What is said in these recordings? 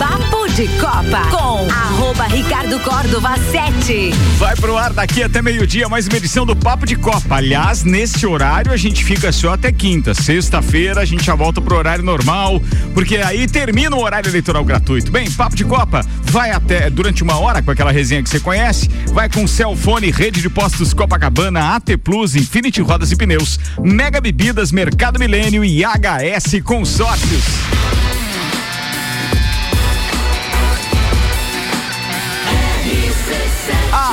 Papo de Copa com arroba Ricardo Córdova 7. Vai pro ar daqui até meio-dia mais uma edição do Papo de Copa. Aliás, nesse horário a gente fica só até quinta. Sexta-feira a gente já volta pro horário normal, porque aí termina o horário eleitoral gratuito. Bem, Papo de Copa vai até durante uma hora com aquela resenha que você conhece. Vai com Celfone, Rede de Postos Copacabana, AT Plus, Infinity Rodas e Pneus, Mega Bebidas, Mercado Milênio e HS Consórcios.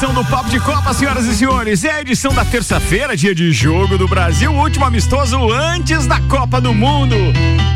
Edição do Papo de Copa, senhoras e senhores. É a edição da terça-feira, dia de jogo do Brasil, último amistoso antes da Copa do Mundo.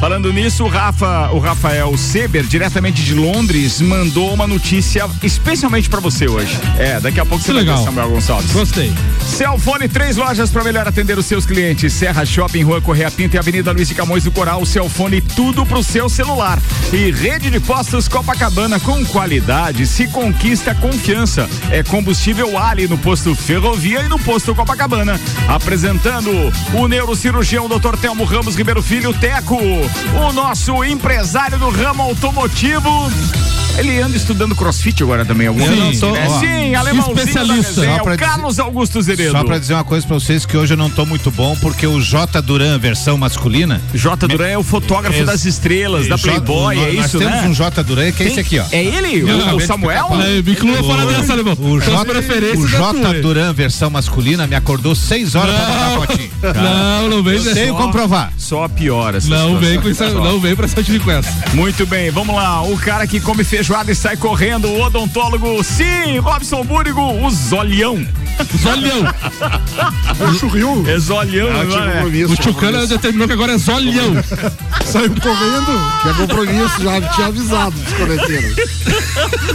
Falando nisso, o Rafa, o Rafael Seber, diretamente de Londres, mandou uma notícia especialmente pra você hoje. É, daqui a pouco você Que vai legal. ver, Samuel Gonçalves. Gostei. Celfone, três lojas para melhor atender os seus clientes. Serra Shopping, Rua Correia Pinto e Avenida Luiz de Camões do Coral. Celfone, tudo pro seu celular. E rede de postos Copacabana com qualidade se conquista confiança. É combustível Ali no posto Ferrovia e no posto Copacabana. Apresentando o neurocirurgião Dr. Telmo Ramos Ribeiro Filho, Teco, o nosso empresário do ramo automotivo. Ele anda estudando crossfit agora também, alguma Sim, coisa, tô- né? ó, Sim, alemãozinho da especialista. resenha, o dizer- Carlos Augusto Zeredo. Só pra dizer uma coisa pra vocês que hoje eu não tô muito bom porque o J Duran versão masculina. J. Duran é o fotógrafo Ex- das estrelas, da J- Playboy, nós- é Nós isso, temos né? um J Duran que é esse aqui, ó. É ele? Eu O, de Samuel? ficar É, me inclua fora dessa, alemão. O J, é J. Duran versão masculina me acordou 6 horas pra mandar fotinho. Não, não vem Eu tenho comprovar. Só piora essa Não vem com isso, não vem pra essa com essa. Muito bem, vamos lá. O cara que come feijoada e sai correndo, o odontólogo, sim, Robson Búrigo, o Zolião. Zolhão. O churriu É Zolião, Ah, agora é. O compromisso. determinou que agora é Zolhão. Saiu correndo, tinha compromisso, já tinha avisado os correteiros.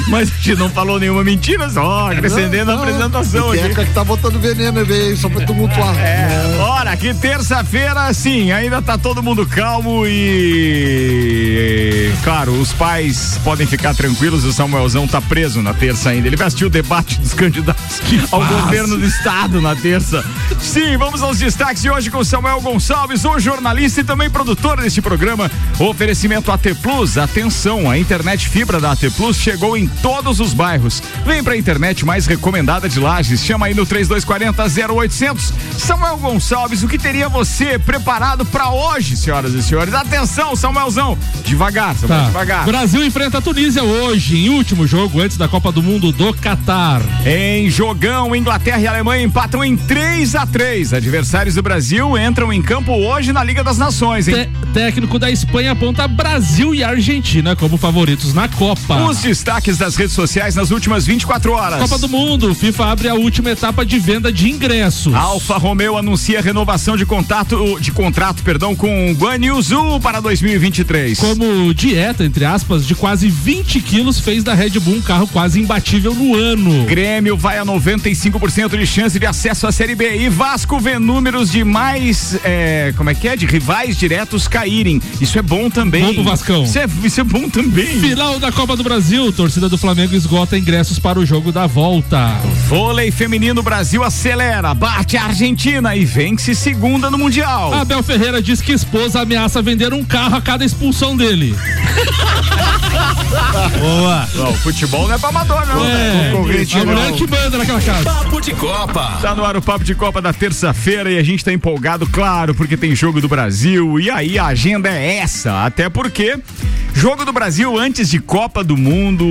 Mas a não falou nenhuma mentira, só acrescendendo a apresentação aqui. que tá botando veneno aí, só pra tumultuar. É, bora, que terça-feira, sim, ainda tá todo mundo calmo e. Claro, os pais podem ficar tranquilos, o Samuelzão tá preso na terça ainda. Ele vai assistir o debate dos candidatos ao governo do estado na terça. Sim, vamos aos destaques de hoje com o Samuel Gonçalves, o jornalista e também produtor deste programa. Oferecimento AT Plus, atenção, a internet fibra da AT Plus chegou em todos os bairros. Vem pra internet mais recomendada de Lages, chama aí no 3240 0800. Samuel Gonçalves, o que teria você preparado pra hoje, senhoras e senhores? Atenção, Samuelzão, devagar, Samuel, Tá. devagar. Brasil enfrenta a Tunísia hoje, em último jogo antes da Copa do Mundo do Catar. Em jogão, Inglaterra e Alemanha empatam em 3 a 3 Adversários do Brasil entram em campo hoje na Liga das Nações, hein? Técnico da Espanha aponta Brasil e Argentina como favoritos na Copa. Os destaques das redes sociais nas últimas 24 horas. Copa do Mundo, FIFA abre a última etapa de venda de ingressos. Alfa Romeo anuncia renovação de contato, de contrato, perdão, com Guan Yu Zhu para 2023. Como dieta, entre aspas, de quase 20 quilos, fez da Red Bull um carro quase imbatível no ano. Grêmio vai a 95% de chance de acesso à Série B e Vasco vê números de mais, é, como é que é, de rivais diretos caírem. Isso é bom também. Bom pro Vascão. Isso é, isso é bom também. Final da Copa do Brasil, torcida do Flamengo esgota ingressos para o jogo da volta. Vôlei feminino Brasil acelera, bate a Argentina e vence segunda no Mundial. Abel Ferreira diz que esposa ameaça vender um carro a cada expulsão dele. Boa. Não, futebol não é pra amador, não. É, concorrente, a mulher que manda naquela casa. Papo de Copa. Tá no ar o Papo de Copa da terça-feira e a gente tá empolgado, claro, porque tem jogo do Brasil. E aí a agenda é essa. Até porque jogo do Brasil antes de Copa do Mundo.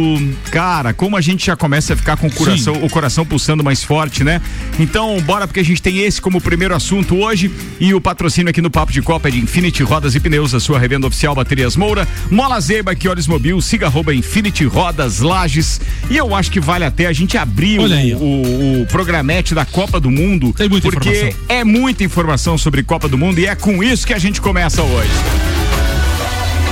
Cara, como a gente já começa a ficar com o coração, o coração pulsando mais forte, né? Então, bora, porque a gente tem esse como primeiro assunto hoje. E o patrocínio aqui no Papo de Copa é de Infinity Rodas e Pneus, a sua revenda oficial Baterias Moura. Mola Zeba, que Olhos Mobil, siga arroba Infinity Rodas Lages. E eu acho que vale até a gente abrir o, o, o programete da Copa do Mundo. Tem muita porque informação. é muita informação sobre Copa do Mundo e é com isso que a gente começa hoje.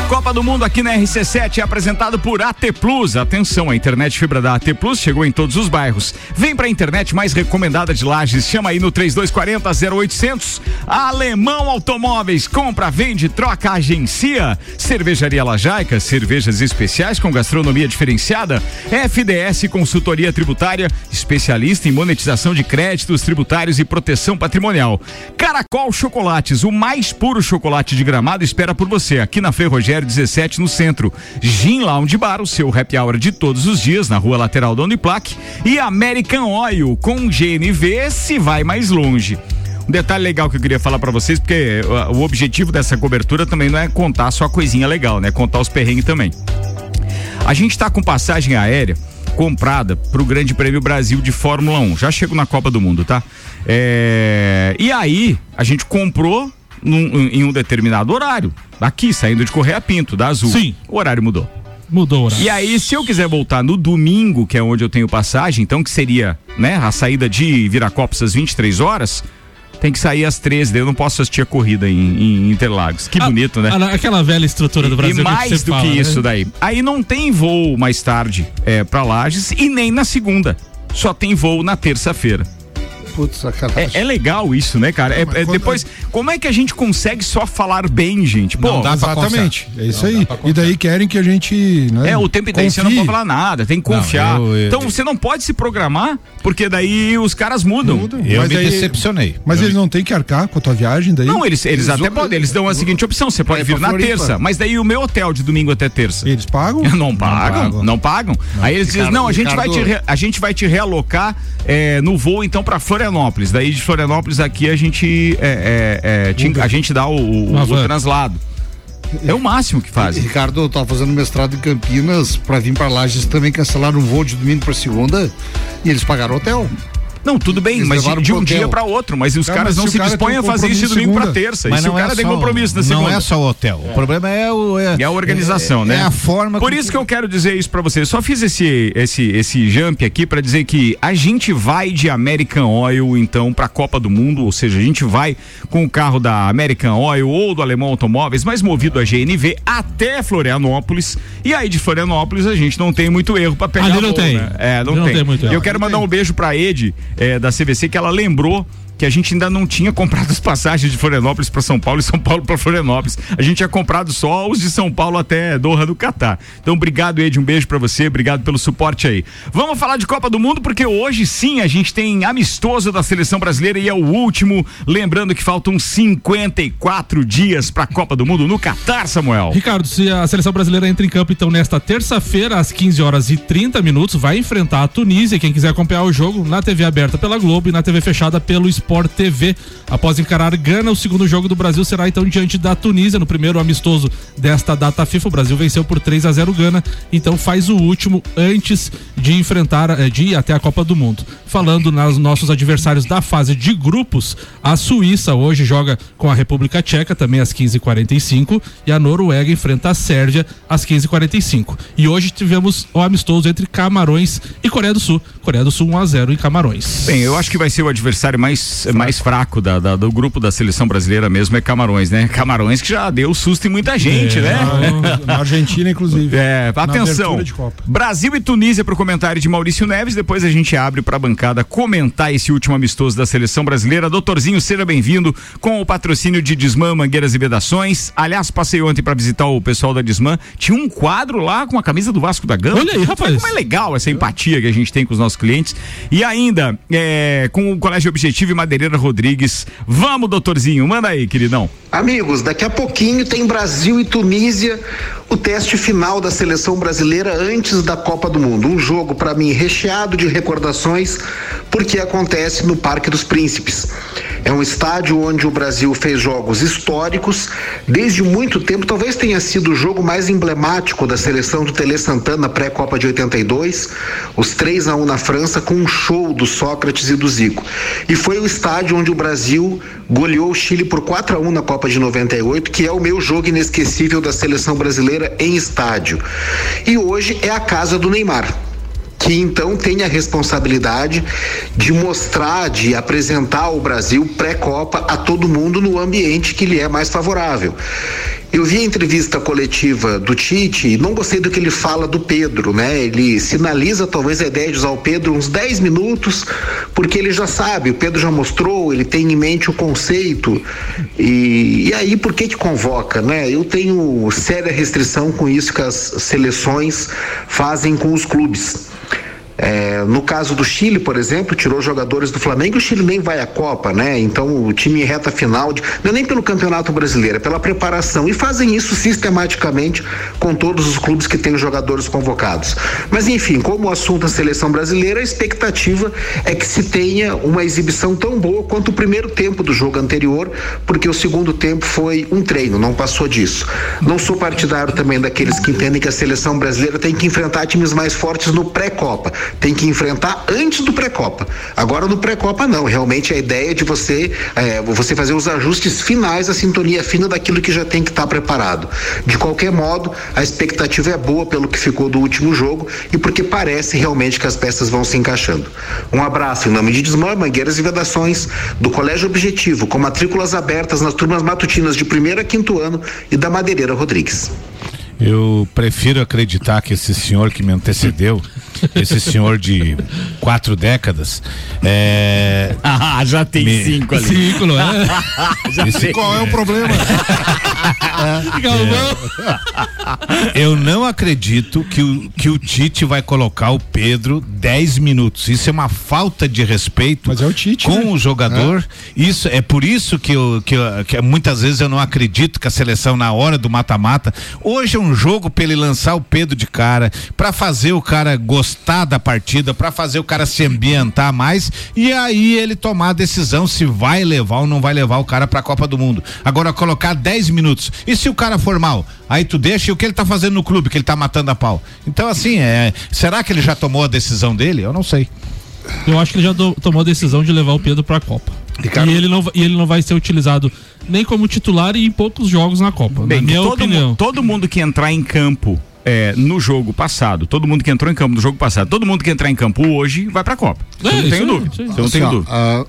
Copa do Mundo aqui na RC7 é apresentado por AT Plus. Atenção, a internet fibra da AT Plus chegou em todos os bairros. Vem pra internet mais recomendada de Lages. Chama aí no 3240 0800. Alemão Automóveis. Compra, vende, troca, agencia. Cervejaria Lajaica, cervejas especiais com gastronomia diferenciada. FDS Consultoria Tributária, especialista em monetização de créditos tributários e proteção patrimonial. Caracol Chocolates, o mais puro chocolate de gramado espera por você aqui na Ferrogério 17 no centro. Gin Lounge Bar, o seu happy hour de todos os dias na rua lateral da Uniplac e American Oil com GNV se vai mais longe. Um detalhe legal que eu queria falar pra vocês, porque uh, o objetivo dessa cobertura também não é contar só coisinha legal, né? Contar os perrengues também. A gente tá com passagem aérea comprada pro Grande Prêmio Brasil de Fórmula 1. Já chego na Copa do Mundo, tá? É, E aí, a gente comprou num- em um determinado horário. Aqui, saindo de Correia Pinto, da Azul. Sim. O horário mudou. Mudou o horário. E aí, se eu quiser voltar no domingo, que é onde eu tenho passagem, então que seria, né, a saída de Viracopos às 23 horas, tem que sair às 13, daí eu não posso assistir a corrida em, em Interlagos. Que Ah, bonito, né? ah, Aquela velha estrutura do Brasil. e que mais sempre do fala, que né? isso daí. Aí não tem voo mais tarde é, para Lages e nem na segunda. Só tem voo na terça-feira. Putz, sacanagem. É, é legal isso, né, cara? É- é depois, como é que a gente consegue só falar bem, gente? Pô, Não dá Exatamente. É isso Não aí. E daí querem que a gente. Né, É, o tempo inteiro você não pode falar nada, tem que confiar. eu- eu- então você não pode se programar, porque daí os caras mudam. Mudam. Eu Mas me aí- decepcionei. Mas Eu eles não têm que arcar com a tua viagem daí? Não, eles, eles Eles até vão- podem, eles dão a seguinte opção: você pode ir vir na Floripa. terça, mas daí o meu hotel de domingo até terça. Eles pagam? Não pagam, não pagam. pagam. Aí eles dizem, não, a gente, vai te, a gente vai te realocar é, no voo então pra Florianópolis. Daí de Florianópolis aqui a gente é, é, é, te- a gente dá o, o- o translado. É o máximo que fazem. Ricardo, eu tava fazendo mestrado em Campinas pra vir pra Lages também cancelaram um voo de domingo pra segunda e eles pagaram hotel. Não, tudo bem, Eles mas de, de um hotel. dia pra outro. Mas os Tá, caras mas não se cara dispõem a fazer isso de domingo pra segunda. terça. E se o não cara é tem compromisso na segunda. Não é só o hotel. O problema é o. É, É a organização, é- né? É a forma. Por isso que eu quero dizer isso pra você. Só fiz esse esse esse jump aqui pra dizer que a gente vai de American Oil então pra Copa do Mundo, ou seja, a gente vai com o carro da American Oil ou do Alemão Automóveis, mas movido a GNV até Florianópolis. E aí de Florianópolis a gente não tem muito erro pra pegar Ali não voo, tem. né? É, não, Não tem. tem muito Eu erro. quero Não mandar um beijo pra Ed é, da CVC que ela lembrou que a gente ainda não tinha comprado as passagens de Florianópolis para São Paulo e São Paulo para Florianópolis. A gente tinha comprado só os de São Paulo até Doha do Catar. Então, obrigado, Ed. Um beijo para você. Obrigado pelo suporte aí. Vamos falar de Copa do Mundo, porque hoje sim a gente tem amistoso da seleção brasileira e é o último. Lembrando que faltam 54 dias para a Copa do Mundo no Catar, Samuel. Ricardo, se a seleção brasileira entra em campo, então, nesta terça-feira, às 15 horas e 30 minutos, vai enfrentar a Tunísia. Quem quiser acompanhar o jogo na TV aberta pela Globo e na TV fechada pelo Sport TV. Após encarar Gana, o segundo jogo do Brasil será então diante da Tunísia, no primeiro amistoso desta data FIFA. O Brasil venceu por 3 a 0 Gana, então faz o último antes de enfrentar, eh, de ir até a Copa do Mundo. Falando nos nossos adversários da fase de grupos, a Suíça hoje joga com a República Tcheca, também às 15h45, e a Noruega enfrenta a Sérvia às 15h45. E hoje tivemos o amistoso entre Camarões e Coreia do Sul. Coreia do Sul 1x0 em Camarões. Bem, eu acho que vai ser o adversário mais, mais fraco da, da- do grupo da seleção brasileira mesmo, é Camarões, né? Camarões que já deu susto em muita gente, É. né? Na Argentina, inclusive. É, Na atenção. Brasil e Tunísia pro comentário de Maurício Neves. Depois a gente abre pra bancada comentar esse último amistoso da seleção brasileira. Doutorzinho, seja bem-vindo com o patrocínio de Desmã, Mangueiras e Vedações. Aliás, passei ontem pra visitar o pessoal da Desmã. Tinha um quadro lá com a camisa do Vasco da Gama. Olha aí, rapaz. Como é legal essa empatia que a gente tem com os nossos clientes. E ainda, é, com o Colégio Objetivo e Madeireira Rodrigues. Vamos, doutorzinho, manda aí, queridão. Amigos, daqui a pouquinho tem Brasil e Tunísia, o teste final da seleção brasileira antes da Copa do Mundo. Um jogo, para mim, recheado de recordações, porque acontece no Parque dos Príncipes. É um estádio onde o Brasil fez jogos históricos desde muito tempo. Talvez tenha sido o jogo mais emblemático da seleção do Tele Santana pré-Copa de 82, os 3 a 1 na França com um show do Sócrates e do Zico. E foi o estádio onde o Brasil goleou o Chile por 4 a 1 na Copa de 98, que é o meu jogo inesquecível da seleção brasileira em estádio. E hoje é a casa do Neymar que então tem a responsabilidade de mostrar, de apresentar o Brasil pré-Copa a todo mundo no ambiente que lhe é mais favorável. Eu vi a entrevista coletiva do Tite e não gostei do que ele fala do Pedro, né? Ele sinaliza talvez a ideia de usar o Pedro uns 10 minutos, porque ele já sabe, o Pedro já mostrou, ele tem em mente o conceito. E, e aí, por que que convoca, né? Eu tenho séria restrição com isso que as seleções fazem com os clubes. É, no caso do Chile, por exemplo, tirou jogadores do Flamengo o Chile nem vai à Copa, né? Então o time em reta final, de, não é nem pelo Campeonato Brasileiro, é pela preparação. E fazem isso sistematicamente com todos os clubes que têm jogadores convocados. Mas enfim, como o assunto é a seleção brasileira, a expectativa é que se tenha uma exibição tão boa quanto o primeiro tempo do jogo anterior, porque o segundo tempo foi um treino, não passou disso. Não sou partidário também daqueles que entendem que a seleção brasileira tem que enfrentar times mais fortes no pré-copa tem que enfrentar antes do pré-copa. Agora no pré-copa não, realmente a ideia é de você é, você fazer os ajustes finais, a sintonia fina daquilo que já tem que estar preparado. De qualquer modo, a expectativa é boa pelo que ficou do último jogo e porque parece realmente que as peças vão se encaixando. Um abraço em nome de Desmã, Mangueiras e Vedações, do Colégio Objetivo, com matrículas abertas nas turmas matutinas de primeiro a quinto ano e da Madeireira Rodrigues. Eu prefiro acreditar que esse senhor que me antecedeu, esse senhor de quatro décadas, é. Ah, já tem Me- cinco ali. Cinco, não é? esse- Qual é o problema? eu não acredito que o, que o Tite vai colocar o Pedro 10 minutos. Isso é uma falta de respeito Mas é o Tite, com né? o jogador. Isso é por isso que, eu, que, eu- que muitas vezes eu não acredito que a seleção na hora do mata-mata. Hoje é um jogo para ele lançar o Pedro de cara, para fazer o cara gostar da partida, para fazer o cara se ambientar mais e aí ele tomar a decisão se vai levar ou não vai levar o cara para a Copa do Mundo. Agora colocar 10 minutos. E se o cara for mal? Aí tu deixa e o que ele tá fazendo no clube, que ele tá matando a pau. Então assim, é, será que ele já tomou a decisão dele? Eu não sei. Eu acho que ele já do- tomou a decisão de levar o Pedro pra Copa. Ricardo- E, ele não, e ele não vai ser utilizado nem como titular e em poucos jogos na Copa. Bem, na minha todo, opinião. mu- todo mundo que entrar em campo é, no jogo passado, todo mundo que entrou em campo no jogo passado, todo mundo que entrar em campo hoje vai pra Copa. É, eu não tenho dúvida. Eu não Assim, tenho ó, dúvida. ah,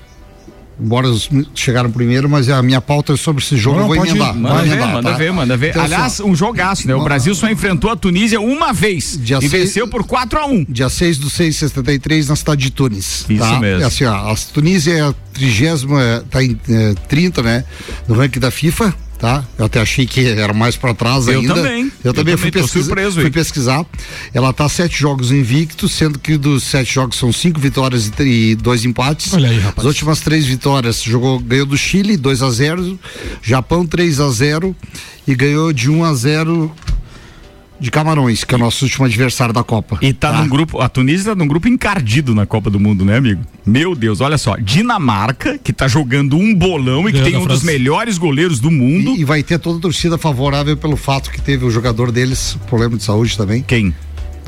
embora os chegaram primeiro, mas a minha pauta é sobre esse jogo, Não, eu vou pode ir. emendar. Manda vou ver, emendar, manda tá? ver, manda ver. Então, Aliás, assim, um jogaço, né? O Brasil só enfrentou a Tunísia uma vez Dia e seis- venceu por 4 a 1 Dia 6 do 6 73 na cidade de Tunis. Isso tá? mesmo. É assim, ó, a Tunísia é a trigésima, tá em eh, 30, né? No ranking da FIFA, tá? Eu até achei que era mais pra trás Eu ainda. também. Eu Eu também também fui pesquisar. surpreso fui pesquisar. Ela tá sete jogos invictos, sendo que dos sete jogos são cinco vitórias e, e dois empates. Olha aí, rapaz. As últimas três vitórias jogou, ganhou do Chile 2 a 0 Japão 3 a 0 e ganhou de 1 a 0 de Camarões, que é o nosso último adversário da Copa. E tá, num grupo, a Tunísia tá num grupo encardido na Copa do Mundo, né, amigo? Meu Deus, olha só, Dinamarca, que tá jogando um bolão e que Ganhou tem um dos França. melhores goleiros do mundo. E, e vai ter toda a torcida favorável pelo fato que teve o jogador deles problema de saúde também. Quem?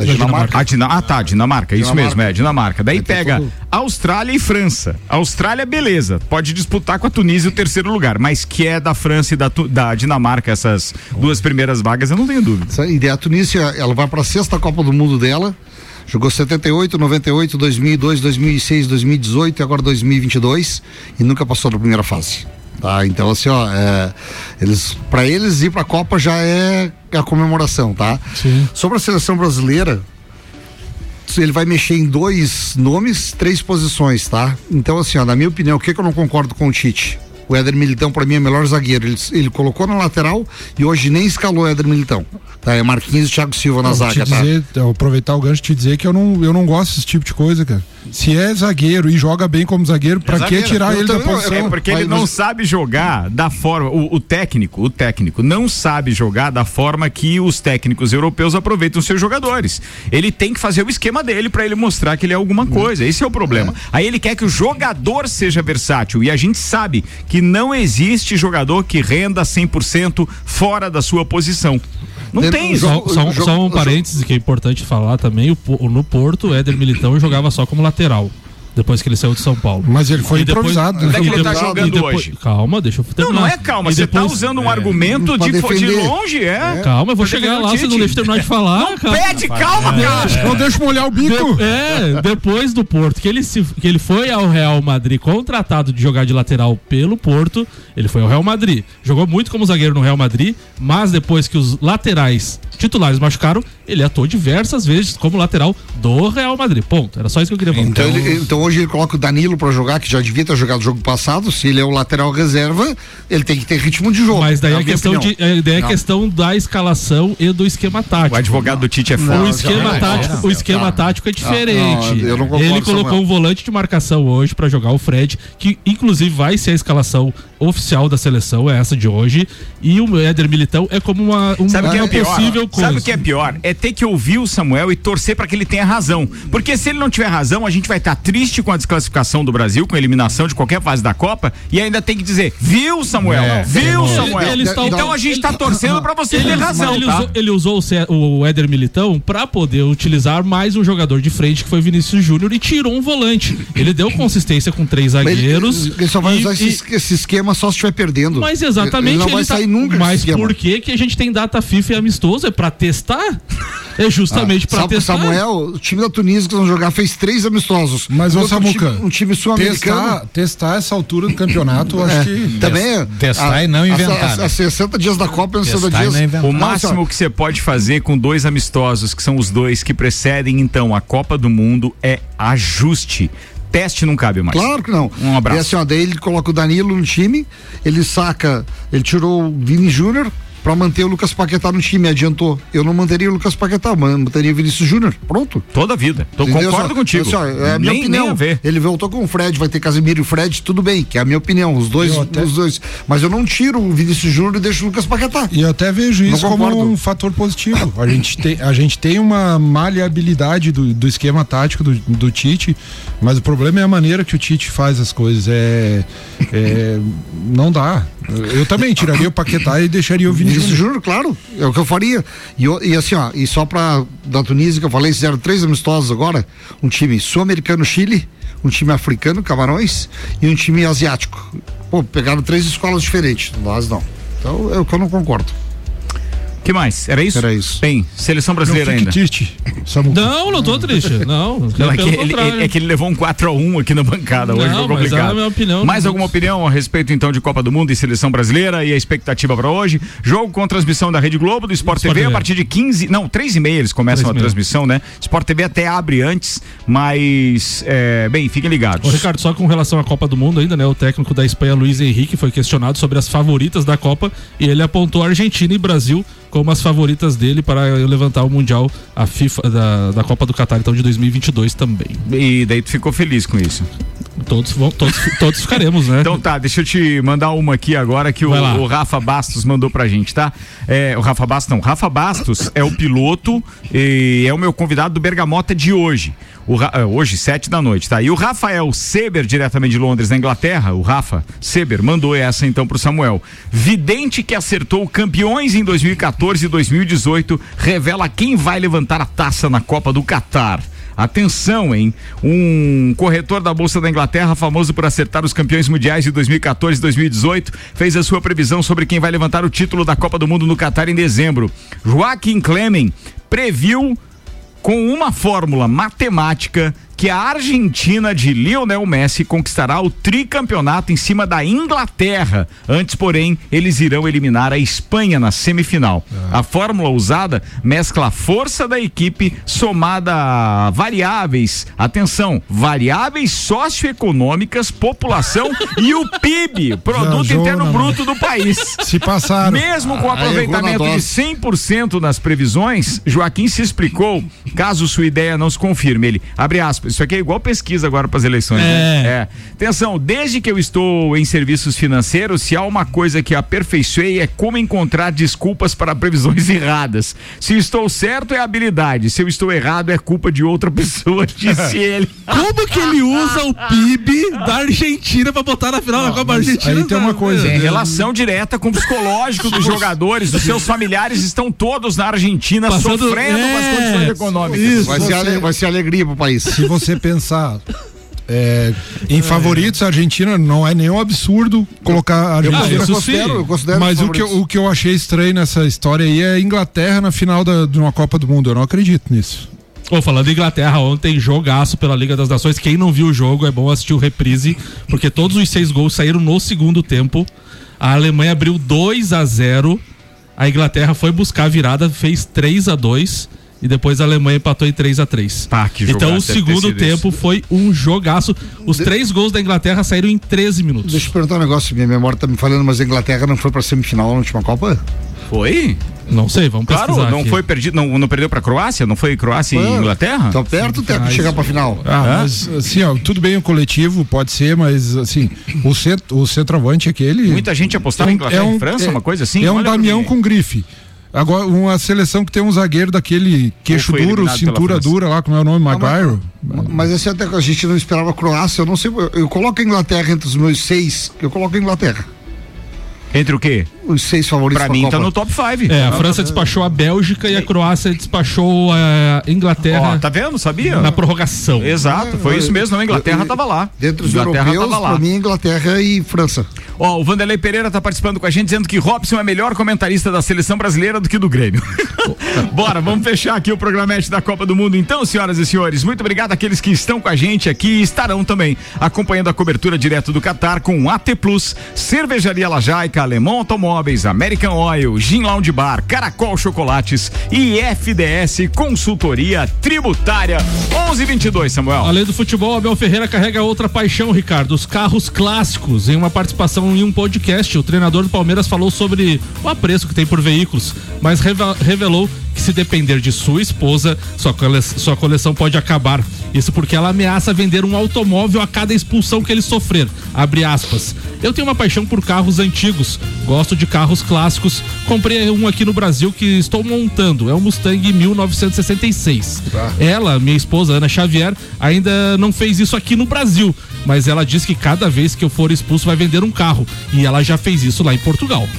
Da Dinamarca. A Dina... Ah, tá, Dinamarca, isso Dinamarca. mesmo, é, Dinamarca. Daí pega Austrália e França. Austrália, beleza, pode disputar com a Tunísia o terceiro lugar, mas que é da França e da, Tu- da Dinamarca essas duas primeiras vagas, eu não tenho dúvida. Ideia, a Tunísia, ela vai para a sexta Copa do Mundo dela. Jogou 78, 98, 2002, 2006, 2018 e agora 2022 e nunca passou da primeira fase. Tá? Então assim, ó, é, eles para eles ir para a Copa já é a comemoração, tá? Sim. Sobre a seleção brasileira, ele vai mexer em dois nomes, três posições, tá? Então, assim, ó, na minha opinião, o que, que eu não concordo com o Tite? O Éder Militão, pra mim, é o melhor zagueiro. Ele, ele colocou na lateral e hoje nem escalou o Éder Militão. Tá? É Marquinhos e Thiago Silva na Eu vou zaga, te tá? dizer, eu aproveitar o gancho e te dizer que eu não, eu não gosto desse tipo de coisa, cara. Se é zagueiro e joga bem como zagueiro, pra que zagueiro. tirar Eu ele da também- posição? É porque ele não sabe jogar da forma. O, o técnico, o técnico não sabe jogar da forma que os técnicos europeus aproveitam seus jogadores. Ele tem que fazer o esquema dele pra ele mostrar que ele é alguma coisa. Esse é o problema. Aí ele quer que o jogador seja versátil e a gente sabe que não existe jogador que renda 100% fora da sua posição. Não Dentro tem jogo- Só, só um- jogo- só um jogo- parênteses que é importante falar também, o no Porto, o Éder Militão jogava só como lateral. Depois que ele saiu de São Paulo. Mas ele foi E depois- improvisado. Onde é que ele tá jogando depois- hoje? Calma, deixa eu Não, terminar. não é calma. E Você tá depois- usando um argumento Pra de, de longe, é. Calma, eu vou Pra chegar lá, você não deixa eu terminar de falar. cara. Pede calma, cara. Não deixa molhar o bico. De- é, depois do Porto, que ele, se, que ele foi ao Real Madrid contratado de jogar de lateral pelo Porto, ele foi ao Real Madrid. Jogou muito como zagueiro no Real Madrid, mas depois que os laterais titulares machucaram, ele atuou diversas vezes como lateral do Real Madrid. Ponto. Era só isso que eu queria falar. Então, então hoje ele coloca o Danilo pra jogar, que já devia ter jogado o jogo passado. Se ele é o lateral reserva, ele tem que ter ritmo de jogo. Mas daí É a minha questão, de, é, daí a Não. questão da escalação e do esquema tático. O advogado do Tite é O foda. esquema, não, tático, não, o esquema não. tático é diferente. Não, eu não concordo, Ele colocou Samuel. um volante de marcação hoje pra jogar o Fred, que inclusive vai ser a escalação oficial da seleção, é essa de hoje. E o Éder Militão é como uma um, Sabe o que é uma o pior? possível coisa. Sabe o que é pior? É ter que ouvir o Samuel e torcer pra que ele tenha razão. Porque se ele não tiver razão, a gente vai estar triste com a desclassificação do Brasil, com a eliminação de qualquer fase da Copa, e ainda tem que dizer, viu, Samuel? É. viu, Ele- Samuel? ele está- então a gente tá torcendo pra você ter razão, ele, tá? usou, ele usou o o Éder Militão pra poder utilizar mais um jogador de frente, que foi Vinícius Júnior, e tirou um volante. Ele deu consistência com três zagueiros. Ele, ele só vai e- usar e- esse, esse esquema só se estiver perdendo. Mas exatamente. Ele não vai tá- sair nunca Mas por que que a gente tem data FIFA e amistoso? É pra testar? É justamente pra Sabe, testar. Samuel, o time da Tunísia que vão jogar fez três amistosos. Mas, ô um Samuca, time, um time sul-americano. testar, testar essa altura do campeonato, eu acho É, que. também é. testar e não inventar, A, né? a, 60 dias da Copa e 60 Testar e dias. não inventar. O máximo que você pode fazer com dois amistosos, que são os dois que precedem então a Copa do Mundo, é ajuste. Teste não cabe mais. Claro que não. Um abraço. E assim, ó, daí ele coloca o Danilo no time, ele saca, ele tirou o Vini Júnior pra manter o Lucas Paquetá no time, adiantou. Eu não manteria o Lucas Paquetá, manteria o Vinícius Júnior. Pronto. Toda a vida. Entendeu? concordo Só- contigo. assim, ó, é a minha nem, opinião. nem a ver. Ele voltou com o Fred, vai ter Casemiro e Fred, tudo bem, que é a minha opinião. Os dois, até- os dois. Mas eu não tiro o Vinícius Júnior e deixo o Lucas Paquetá. E eu até vejo Não isso como concordo. um fator positivo. A gente tem, a gente tem uma maleabilidade do, do esquema tático do, do Tite, mas o problema é a maneira que o Tite faz as coisas. É, é- não dá. Eu também tiraria o Paquetá e deixaria o Vini Vinícius Júnior. Claro, é o que eu faria. E, eu- e assim, ó, e só pra da Tunísia que eu falei, fizeram três amistosos agora: um time sul-americano Chile, um time africano, Camarões, e um time asiático. Pô, pegaram três escolas diferentes, nós não. Então é o que eu não concordo. Que mais? Era isso? Era isso. Bem, seleção brasileira ainda. triste. Não, não tô triste. Não, Não, é, que ele, é que ele levou um 4x1 aqui na bancada hoje, Não, foi mas complicado. é a minha opinião, Mais alguma opinião a respeito então de Copa do Mundo e seleção brasileira e a expectativa para hoje? Jogo com transmissão da Rede Globo, do Sport, Sport TV, a TV. partir de 15, não, 3 e meia eles começam a 3h30. transmissão, né? Sport TV até abre antes, mas, é, bem, fiquem ligados. Ô, Ricardo, só com relação à Copa do Mundo ainda, né? O técnico da Espanha, Luiz Henrique, foi questionado sobre as favoritas da Copa e ele apontou Argentina e Brasil como as favoritas dele para levantar o Mundial, a FIFA da, da Copa do Catar, então de 2022 também. E daí tu ficou feliz com isso. Todos, vão, todos, todos ficaremos, né? Então tá, deixa eu te mandar uma aqui agora que o, o Rafa Bastos mandou pra gente, tá? É, o Rafa Bastos não, Rafa Bastos é o piloto e é o meu convidado do Bergamota de hoje. O é, hoje, sete da noite, tá? E o Rafael Seber, diretamente de Londres, na Inglaterra, o Rafa Seber, mandou essa então pro Samuel. Vidente que acertou campeões em 2014 e 2018 revela quem vai levantar a taça na Copa do Catar. Atenção, hein? Um corretor da Bolsa da Inglaterra, famoso por acertar os campeões mundiais de 2014 e 2018, fez a sua previsão sobre quem vai levantar o título da Copa do Mundo no Catar em dezembro. Joaquim Clemen previu com uma fórmula matemática que a Argentina de Lionel Messi conquistará o tricampeonato em cima da Inglaterra. Antes, porém, eles irão eliminar a Espanha na semifinal. A fórmula usada mescla a força da equipe somada a variáveis, atenção, variáveis socioeconômicas, população e o PIB, Produto Interno na Bruto do país. Se passaram. Mesmo com na aproveitamento de dose. 100% nas previsões, Joaquim se explicou, caso sua ideia não se confirme. Ele, abre aspas, isso aqui é igual pesquisa agora para as eleições. né? É. É. Atenção, desde que eu estou em serviços financeiros, se há uma coisa que aperfeiçoei é como encontrar desculpas para previsões erradas. Se estou certo, é habilidade. Se eu estou errado, é culpa de outra pessoa, disse ele. Como que ele usa o PIB da Argentina pra botar na final da Copa Argentina? aí tem uma coisa, Tem né? relação direta com o psicológico dos jogadores, os seus familiares estão todos na Argentina Passando- sofrendo com as é, condições econômicas. isso. Vai, ser, você- vai ser alegria pro país. Se você pensar É, em favoritos, a Argentina não é nenhum absurdo colocar a Argentina. Ah, isso considero- eu considero Mas o que, eu- o que eu achei estranho nessa história aí é a Inglaterra na final da, de uma Copa do Mundo. Eu não acredito nisso. Ô, falando em Inglaterra, ontem jogaço pela Liga das Nações. Quem não viu o jogo é bom assistir o reprise, porque todos os seis gols saíram no segundo tempo. A Alemanha abriu 2 a 0 A Inglaterra foi buscar a virada, fez 3 a 2 e depois a Alemanha empatou em 3 a 3 Pá, que Então o segundo tempo foi um jogaço. Os três gols da Inglaterra saíram em 13 minutos. Deixa eu perguntar um negócio, minha memória tá me falando, mas a Inglaterra não foi pra semifinal na última Copa? Foi? Não sei, vamos Claro, pesquisar não aqui. foi perdido, não, não perdeu pra Croácia? Não foi Croácia e Foi. Inglaterra? Tá perto até de chegar pra final. Ah, mas assim, ó, tudo bem o coletivo, pode ser, mas assim, o, cent, o centroavante é aquele. Muita gente apostava em Inglaterra e França, uma coisa assim? É um Damião com grife. Agora, uma seleção que tem um zagueiro daquele queixo duro, cintura dura lá, como é o nome? Maguire? Mas esse até que a gente não esperava a Croácia, eu não sei, eu, eu coloco a Inglaterra entre os meus seis, eu coloco a Inglaterra. Entre o quê? Os seis favoritos Pra mim Copa. tá no top 5. É, a França despachou a Bélgica e a Croácia despachou a Inglaterra Ó, tá vendo? Sabia? na prorrogação. Exato, foi isso mesmo. A Inglaterra tava lá. Dentre os Inglaterra europeus, tava lá. pra mim, Inglaterra e França. Ó, o Vanderlei Pereira tá participando com a gente dizendo que Robson é melhor comentarista da seleção brasileira do que do Grêmio. Bora, vamos fechar aqui o programete da Copa do Mundo então, senhoras e senhores. Muito obrigado àqueles que estão com a gente aqui e estarão também acompanhando a cobertura direto do Catar com AT Plus, Cervejaria Lajaica, Alemão American Oil, Gin Lounge Bar, Caracol Chocolates e FDS Consultoria Tributária. 11:22 Samuel. Além do futebol, Abel Ferreira carrega outra paixão, Ricardo, os carros clássicos. Em uma participação em um podcast, o treinador do Palmeiras falou sobre o apreço que tem por veículos, mas revelou que se depender de sua esposa, sua, cole- sua coleção pode acabar. Isso porque ela ameaça vender um automóvel a cada expulsão que ele sofrer. Abre aspas. Eu tenho uma paixão por carros antigos. Gosto de carros clássicos. Comprei um aqui no Brasil que estou montando. É um Mustang 1966. Ela, minha esposa Ana Xavier, ainda não fez isso aqui no Brasil, mas ela diz que cada vez que eu for expulso vai vender um carro. E ela já fez isso lá em Portugal.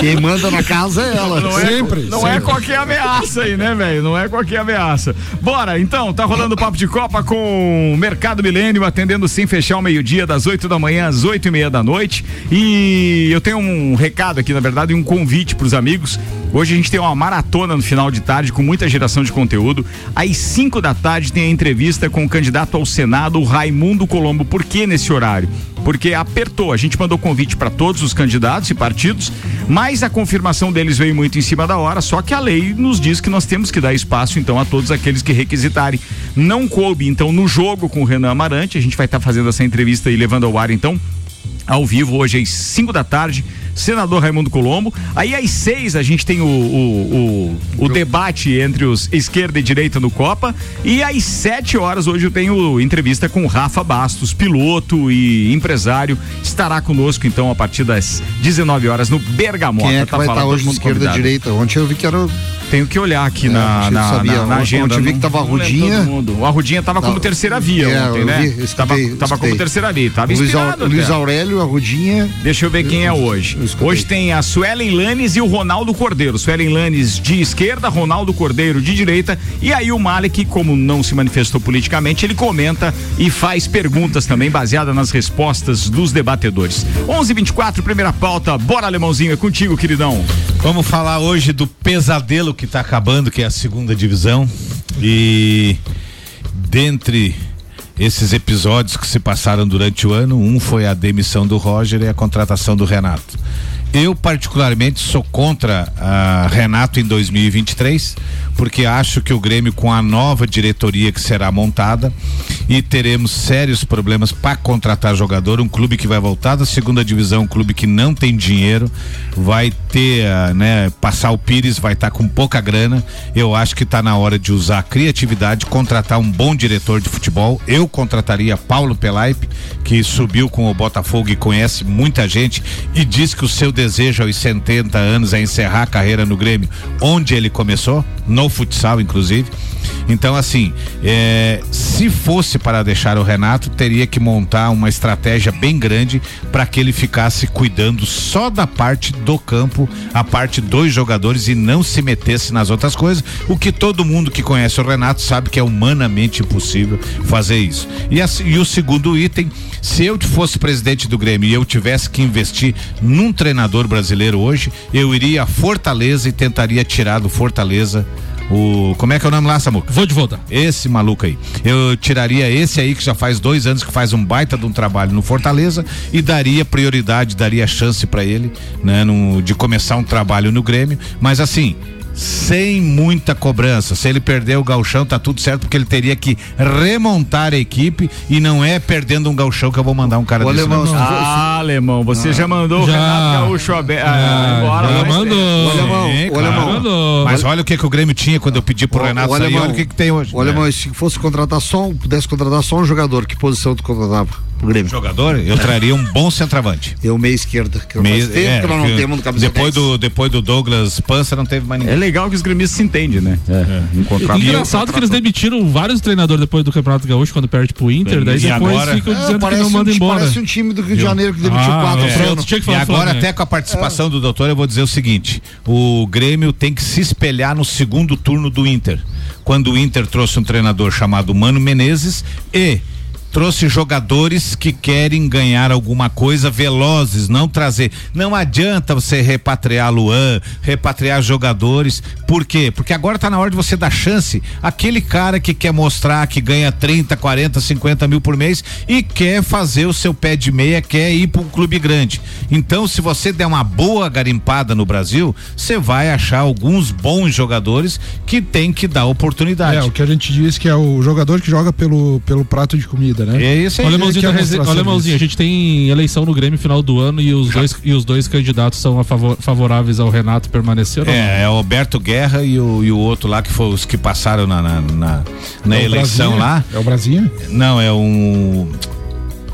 Quem manda na casa é ela. Não é, Sempre, não sempre. é qualquer ameaça aí, né, velho? Não é qualquer ameaça. Bora, então, tá rolando o papo de Copa com o Mercado Milênio, atendendo sem fechar o meio-dia, das 8 da manhã às 8 e meia da noite. E eu tenho um recado aqui, na verdade, e um convite pros amigos. Hoje a gente tem uma maratona no final de tarde com muita geração de conteúdo. Às 5 da tarde tem a entrevista com o candidato ao Senado, Raimundo Colombo. Por que nesse horário? Porque apertou. A gente mandou convite para todos os candidatos e partidos, mas a confirmação deles veio muito em cima da hora. Só que a lei nos diz que nós temos que dar espaço, então, a todos aqueles que requisitarem. Não coube, então, no jogo com o Renan Amarante. A gente vai estar fazendo essa entrevista e levando ao ar, então, ao vivo hoje às 5 da tarde, senador Raimundo Colombo. Aí às 6 a gente tem o, o, o, o debate entre os esquerda e direita no Copa. E às 7 horas hoje eu tenho entrevista com o Rafa Bastos, piloto e empresário. Estará conosco então a partir das 19 horas no Bergamota. Quem é que Tá vai estar falando hoje esquerda e direita? Ontem eu vi que era. Tenho que olhar aqui É, na, na, sabia. na, na agenda. eu vi que tava não lembro Rudinha. O Arrudinha tava como terceira via É, ontem, né? vi, tava, escutei, tava como escutei. terceira via. Tava Luiz, Au- inspirado Luiz. Aurélio, a Rudinha. Deixa eu ver quem é hoje. escutei. Hoje tem a Suelen Lanes e o Ronaldo Cordeiro. Suelen Lanes de esquerda, Ronaldo Cordeiro de direita. E aí o Malek, como não se manifestou politicamente, ele comenta e faz perguntas também baseadas nas respostas dos debatedores. 11:24 primeira pauta. Bora, alemãozinho, é contigo, queridão. Vamos falar hoje do pesadelo que está acabando, que é a segunda divisão. E dentre esses episódios que se passaram durante o ano, um foi a demissão do Roger e a contratação do Renato. Eu, particularmente, sou contra a Renato em 2023, porque acho que o Grêmio, com a nova diretoria que será montada, e teremos sérios problemas para contratar jogador. Um clube que vai voltar da segunda divisão, um clube que não tem dinheiro, vai ter, ah, né, passar o Pires, vai estar com pouca grana. Eu acho que está na hora de usar a criatividade, contratar um bom diretor de futebol. Eu contrataria Paulo Pelaipe, que subiu com o Botafogo e conhece muita gente e diz que o seu desejo aos 70 anos é encerrar a carreira no Grêmio, onde ele começou, no futsal, inclusive. Então, assim, é, se fosse para deixar o Renato, teria que montar uma estratégia bem grande para que ele ficasse cuidando só da parte do campo, a parte dos jogadores e não se metesse nas outras coisas. O que todo mundo que conhece o Renato sabe que é humanamente impossível fazer isso. E, assim, e o segundo item, se eu fosse presidente do Grêmio e eu tivesse que investir num treinador brasileiro hoje, eu iria a Fortaleza e tentaria tirar do Fortaleza o. Como é que é o nome lá, Samuca? Vou de volta. Esse maluco aí. Eu tiraria esse aí que já faz dois anos que faz um baita de um trabalho no Fortaleza e daria prioridade, daria chance para ele, né, no, de começar um trabalho no Grêmio. Mas assim, sem muita cobrança. Se ele perder o galchão, tá tudo certo, porque ele teria que remontar a equipe e não é perdendo um galchão que eu vou mandar um cara Ô, desse. Alemão, não. Ah, alemão, você já mandou o Já. Renato Gaúcho abe- ah, embora. já mas- mandou. Ô, alemão, claro. alemão. Mas olha o que, que o Grêmio tinha quando eu pedi pro Ô, Renato sair, alemão, olha o que, que tem hoje. Ô, alemão, se fosse contratar só um, pudesse contratar só um jogador, que posição tu contratava pro Grêmio? Jogador, eu traria um bom centroavante. Eu meia esquerda, que tempo é, que nós não que temos no camisa depois 10. do depois do Douglas Pança não teve mais É ninguém. legal que os gremistas se entendem, né? É. Contrato. Engraçado que eles demitiram vários treinadores depois do Campeonato Gaúcho, quando perde pro Inter, daí E depois agora? ficam É, dizendo que parece, não um, manda embora. parece um time do Rio de Janeiro que demitiu Ah, quatro é. Tu tinha que E falar agora, Flamengo. até com a participação do doutor, eu vou dizer o seguinte: o Grêmio tem que se espelhar no segundo turno do Inter. Quando o Inter trouxe um treinador chamado Mano Menezes e trouxe jogadores que querem ganhar alguma coisa velozes, não trazer. Não adianta você repatriar Luan, repatriar jogadores. Por quê? Porque agora tá na hora de você dar chance àquele cara que quer mostrar que ganha 30, 40, 50 mil por mês e quer fazer o seu pé de meia, quer ir para um clube grande. Então, se você der uma boa garimpada no Brasil, você vai achar alguns bons jogadores que tem que dar oportunidade. É, o que a gente diz que é o jogador que joga pelo, pelo prato de comida, né? É isso aí. Da mostrar Rese- ô, Alemãozinho, a gente tem eleição no Grêmio final do ano e os, dois, e os dois candidatos são favor- favoráveis ao Renato permanecer? É, é o Alberto Guerra e o, e o outro lá que foi os que passaram na, na, na, na É eleição Brasinha? lá. É o Brasinha? Não, é um.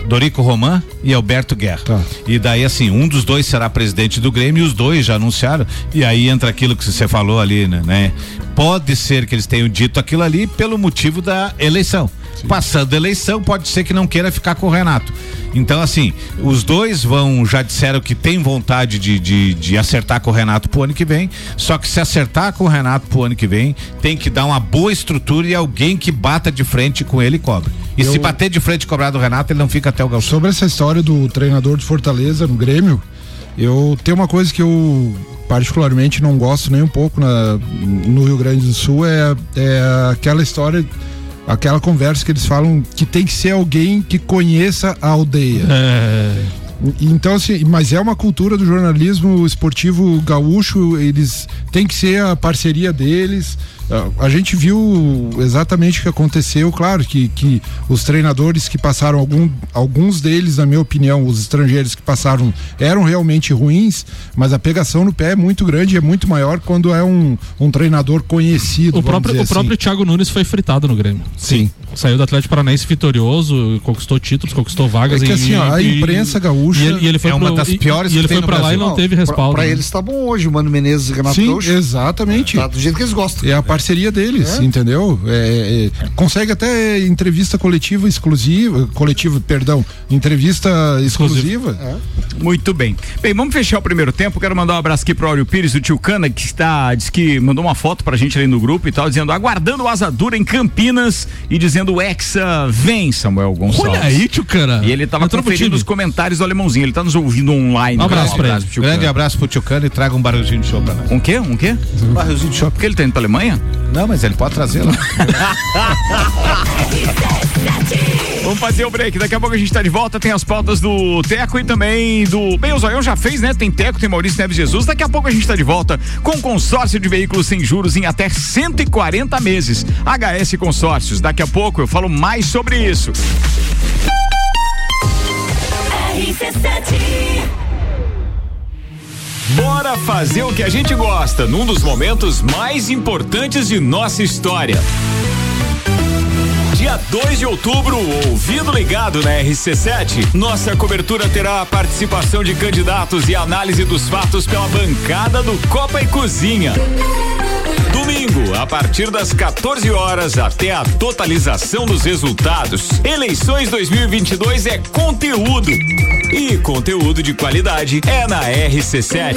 Dorico Roman e Alberto Guerra. Tá. E daí, assim, um dos dois será presidente do Grêmio e os dois já anunciaram. E aí entra aquilo que você falou ali, né? né? Pode ser que eles tenham dito aquilo ali pelo motivo da eleição. Passando a eleição, pode ser que não queira ficar com o Renato. Então, assim, os dois vão, já disseram que tem vontade de, de, de acertar com o Renato pro ano que vem. Só que se acertar com o Renato pro ano que vem, tem que dar uma boa estrutura e alguém que bata de frente com ele e cobre. E Eu- se bater de frente e cobrar do Renato, ele não fica até o Galchão. Sobre essa história do treinador de Fortaleza no Grêmio, eu tenho uma coisa que eu particularmente não gosto nem um pouco na, no Rio Grande do Sul é, é aquela história, aquela conversa que eles falam que tem que ser alguém que conheça a aldeia. É, Então, assim, mas é uma cultura do jornalismo esportivo gaúcho, eles tem que ser a parceria deles. A- A gente viu exatamente o que aconteceu, claro, que, que os treinadores que passaram, algum, alguns deles, na minha opinião, os estrangeiros que passaram eram realmente ruins, mas a pegação no pé é muito grande, é muito maior quando é um, um treinador conhecido. o próprio, o próprio assim. Thiago Nunes foi fritado no Grêmio. Sim. Saiu do Atlético Paranaense vitorioso, conquistou títulos, conquistou vagas. É que e- assim, ó, a e- imprensa gaúcha E ele, e ele foi é uma pro- das e- piores E ele que tem foi pra lá e não teve respaldo. Pra, né? eles tá bom hoje, o Mano Menezes e Renato Sim, Gaúcho. exatamente. Tá do jeito que eles gostam. É a parceria deles, entendeu? É, é, consegue até entrevista coletiva exclusiva, coletiva, perdão, entrevista exclusiva. Muito bem. Bem, vamos fechar o primeiro tempo. Quero mandar um abraço aqui pro Áureo Pires, do Tio Cana, que está, diz que mandou uma foto pra gente ali no grupo e tal, dizendo, aguardando o Asadura em Campinas e dizendo, o Hexa vem, Samuel Gonçalves. Olha aí, tio cara. E ele tava pro conferindo os comentários do alemãozinho. Ele tá nos ouvindo online. Um abraço pra ele. Grande abraço pro Tio Cano e traga um barulhinho de show pra nós. Um quê? Um quê? Um barrilzinho de show. Porque ele tá indo pra Alemanha? Não, mas ele pode trazer lá. Vamos fazer o break. Daqui a pouco a gente tá de volta. Tem as pautas do Teco e também do. Bem, o Zoião já fez, né? Tem Teco, tem Maurício Neves Jesus. Daqui a pouco a gente tá de volta com consórcio de veículos sem juros em até 140 meses. HS Consórcios. Daqui a pouco eu falo mais sobre isso. Bora fazer o que a gente gosta num dos momentos mais importantes de nossa história. Dia 2 de outubro, ouvido ligado na RC7, nossa cobertura terá a participação de candidatos e análise dos fatos pela bancada do Copa e Cozinha. Domingo a partir das 14 horas até a totalização dos resultados. Eleições 2022 é conteúdo. E conteúdo de qualidade é na RC7.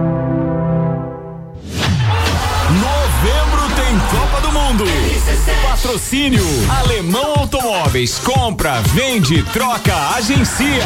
Patrocínio Alemão Automóveis. Compra, vende, troca, agencia.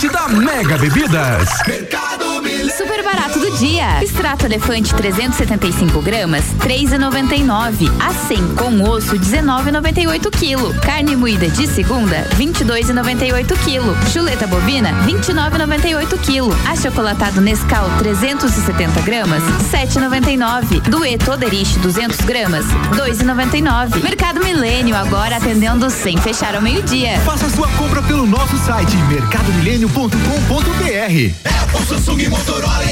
da Mega Bebidas. Super barato do dia. Extrato elefante 375 gramas, 3,99. A 100 com osso, 19,98 quilo. Carne moída de segunda, 22,98 quilo. Chuleta bovina, 29,98 quilo. Achocolatado Nescau 370 gramas, 7,99. Dueto Oderich 200 gramas, 2,99. Mercado Milênio agora atendendo sem fechar ao meio-dia. Faça sua compra pelo nosso site mercadomilênio.com.br. É o Samsung, Motorola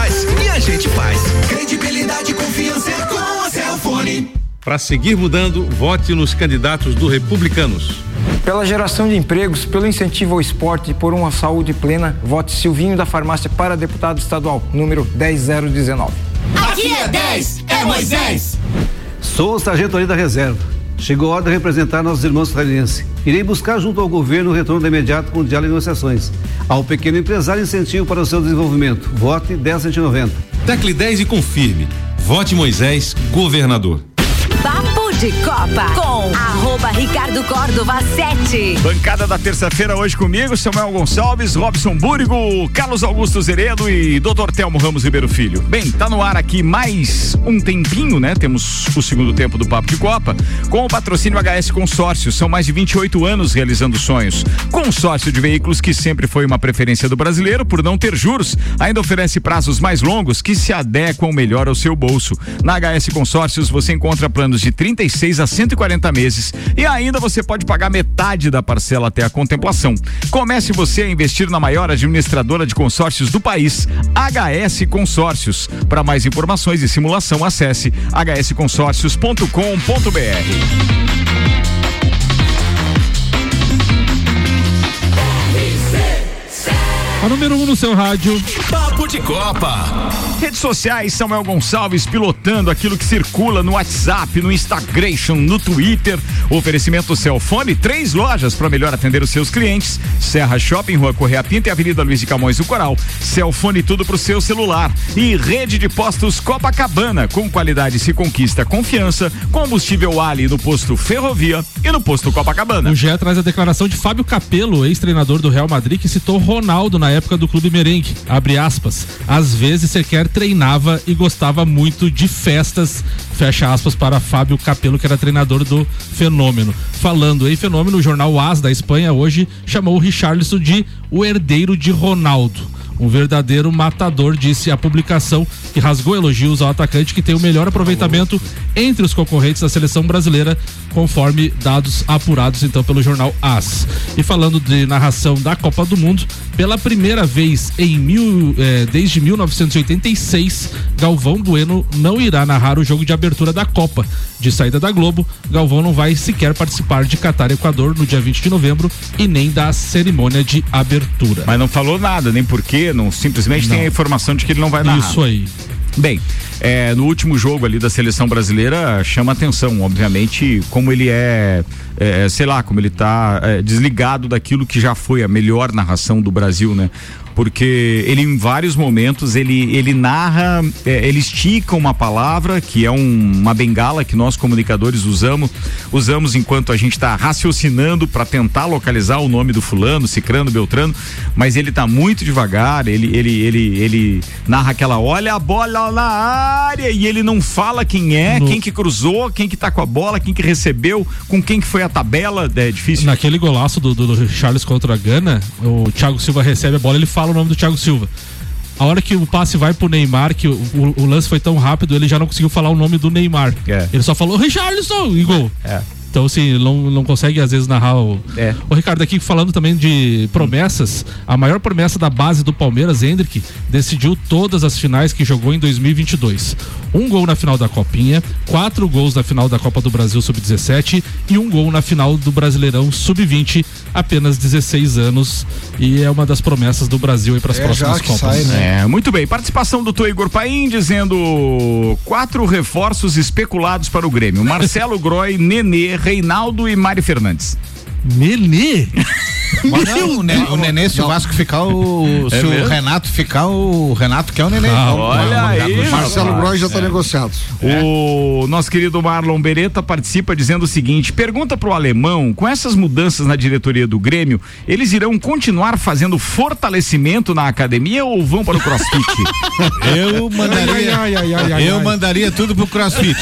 Para seguir mudando, vote nos candidatos do Republicanos. Pela geração de empregos, pelo incentivo ao esporte e por uma saúde plena, vote Silvinho da Farmácia para deputado estadual, número 10019. Aqui é 10, é Moisés. Sou o sargento ali da reserva. Chegou a hora de representar nossos irmãos catarinenses. Irei buscar junto ao governo o retorno de imediato com diálogo e negociações. Ao pequeno empresário incentivo para o seu desenvolvimento. Vote 1090. Tecle 10 e confirme. Vote Moisés, governador. Papo de Copa com arroba Ricardo Córdova 7. Bancada da terça-feira hoje comigo, Samuel Gonçalves, Robson Búrigo, Carlos Augusto Zeredo e Dr. Telmo Ramos Ribeiro Filho. Bem, tá no ar aqui mais um tempinho, né? Temos o segundo tempo do Papo de Copa com o patrocínio HS Consórcios. São mais de 28 anos realizando sonhos. Consórcio de veículos que sempre foi uma preferência do brasileiro por não ter juros. Ainda oferece prazos mais longos que se adequam melhor ao seu bolso. Na HS Consórcios você encontra planos de 36 a 140 meses e ainda você pode pagar metade da parcela até a contemplação. Comece você a investir na maior administradora de consórcios do país, HS Consórcios. Para mais informações e simulação, acesse hsconsórcios.com.br. A número 1 um no seu rádio. Papo de Copa. Redes sociais, Samuel Gonçalves pilotando aquilo que circula no WhatsApp, no Instagram, no Twitter. Oferecimento Celfone, três lojas para melhor atender os seus clientes. Serra Shopping, Rua Correia Pinta e Avenida Luiz de Camões do Coral. Celfone tudo pro seu celular. E rede de postos Copacabana, com qualidade se conquista confiança. Combustível Ali no posto Ferrovia e no posto Copacabana. O GE traz a declaração de Fábio Capello, ex-treinador do Real Madrid, que citou Ronaldo na época do Clube Merengue. Abre aspas. Aspas, às vezes sequer treinava e gostava muito de festas, fecha aspas para Fábio Capello, que era treinador do Fenômeno. Falando em Fenômeno, o jornal AS da Espanha hoje chamou o Richarlison de o herdeiro de Ronaldo. Um verdadeiro matador, disse a publicação, que rasgou elogios ao atacante que tem o melhor aproveitamento entre os concorrentes da seleção brasileira, conforme dados apurados então pelo jornal AS. E falando de narração da Copa do Mundo, pela primeira vez em mil, eh, desde 1986, Galvão Bueno não irá narrar o jogo de abertura da Copa. De saída da Globo, Galvão não vai sequer participar de Catar Equador no dia 20 de novembro e nem da cerimônia de abertura. Mas não falou nada, nem porquê, não simplesmente Não. tem a informação de que ele não vai narrar. Isso aí. Bem, é, no último jogo ali da seleção brasileira chama atenção, obviamente, como ele é, é, sei lá, como ele tá é, desligado daquilo que já foi a melhor narração do Brasil, né? Porque ele em vários momentos ele, ele narra, é, ele estica uma palavra que é um- uma bengala que nós comunicadores usamos, usamos enquanto a gente está raciocinando para tentar localizar o nome do fulano, cicrano, beltrano, mas ele tá muito devagar, ele, ele, ele, ele narra aquela olha a bola na área e ele não fala quem é, quem que cruzou, quem que tá com a bola, quem que recebeu, com quem que foi a tabela, é difícil. Naquele golaço do, do, do Charles contra a Gana, o Thiago Silva recebe a bola, ele fala o nome do Thiago Silva. A hora que o passe vai pro Neymar, que o, o- o lance foi tão rápido, ele já não conseguiu falar o nome do Neymar. Ele só falou Richarlison e gol. Então, assim, não, não consegue às vezes narrar o. É. O Ricardo, aqui falando também de promessas, a maior promessa da base do Palmeiras, Hendrick, decidiu todas as finais que jogou em 2022. Um gol na final da Copinha, quatro gols na final da Copa do Brasil Sub-17 e um gol na final do Brasileirão Sub-20, apenas 16 anos. E é uma das promessas do Brasil para as É, próximas Copas. sai, né? É, muito bem. Participação do Tô Igor Paim dizendo quatro reforços especulados para o Grêmio: Marcelo Groy, Nenê, Reinaldo e Mari Fernandes. Nenê? Mas não, o, ne, o Nenê, se o Vasco ficar, o, É se o mesmo? Renato ficar, o Renato quer o Nenê. Ah, olha aí, Marcelo. Groy já está É. negociado. O nosso querido Marlon Beretta participa dizendo o seguinte: pergunta pro alemão, com essas mudanças na diretoria do Grêmio, eles irão continuar fazendo fortalecimento na academia ou vão para o crossfit? Eu mandaria, Ai, ai, ai, ai, eu ai. mandaria tudo pro CrossFit.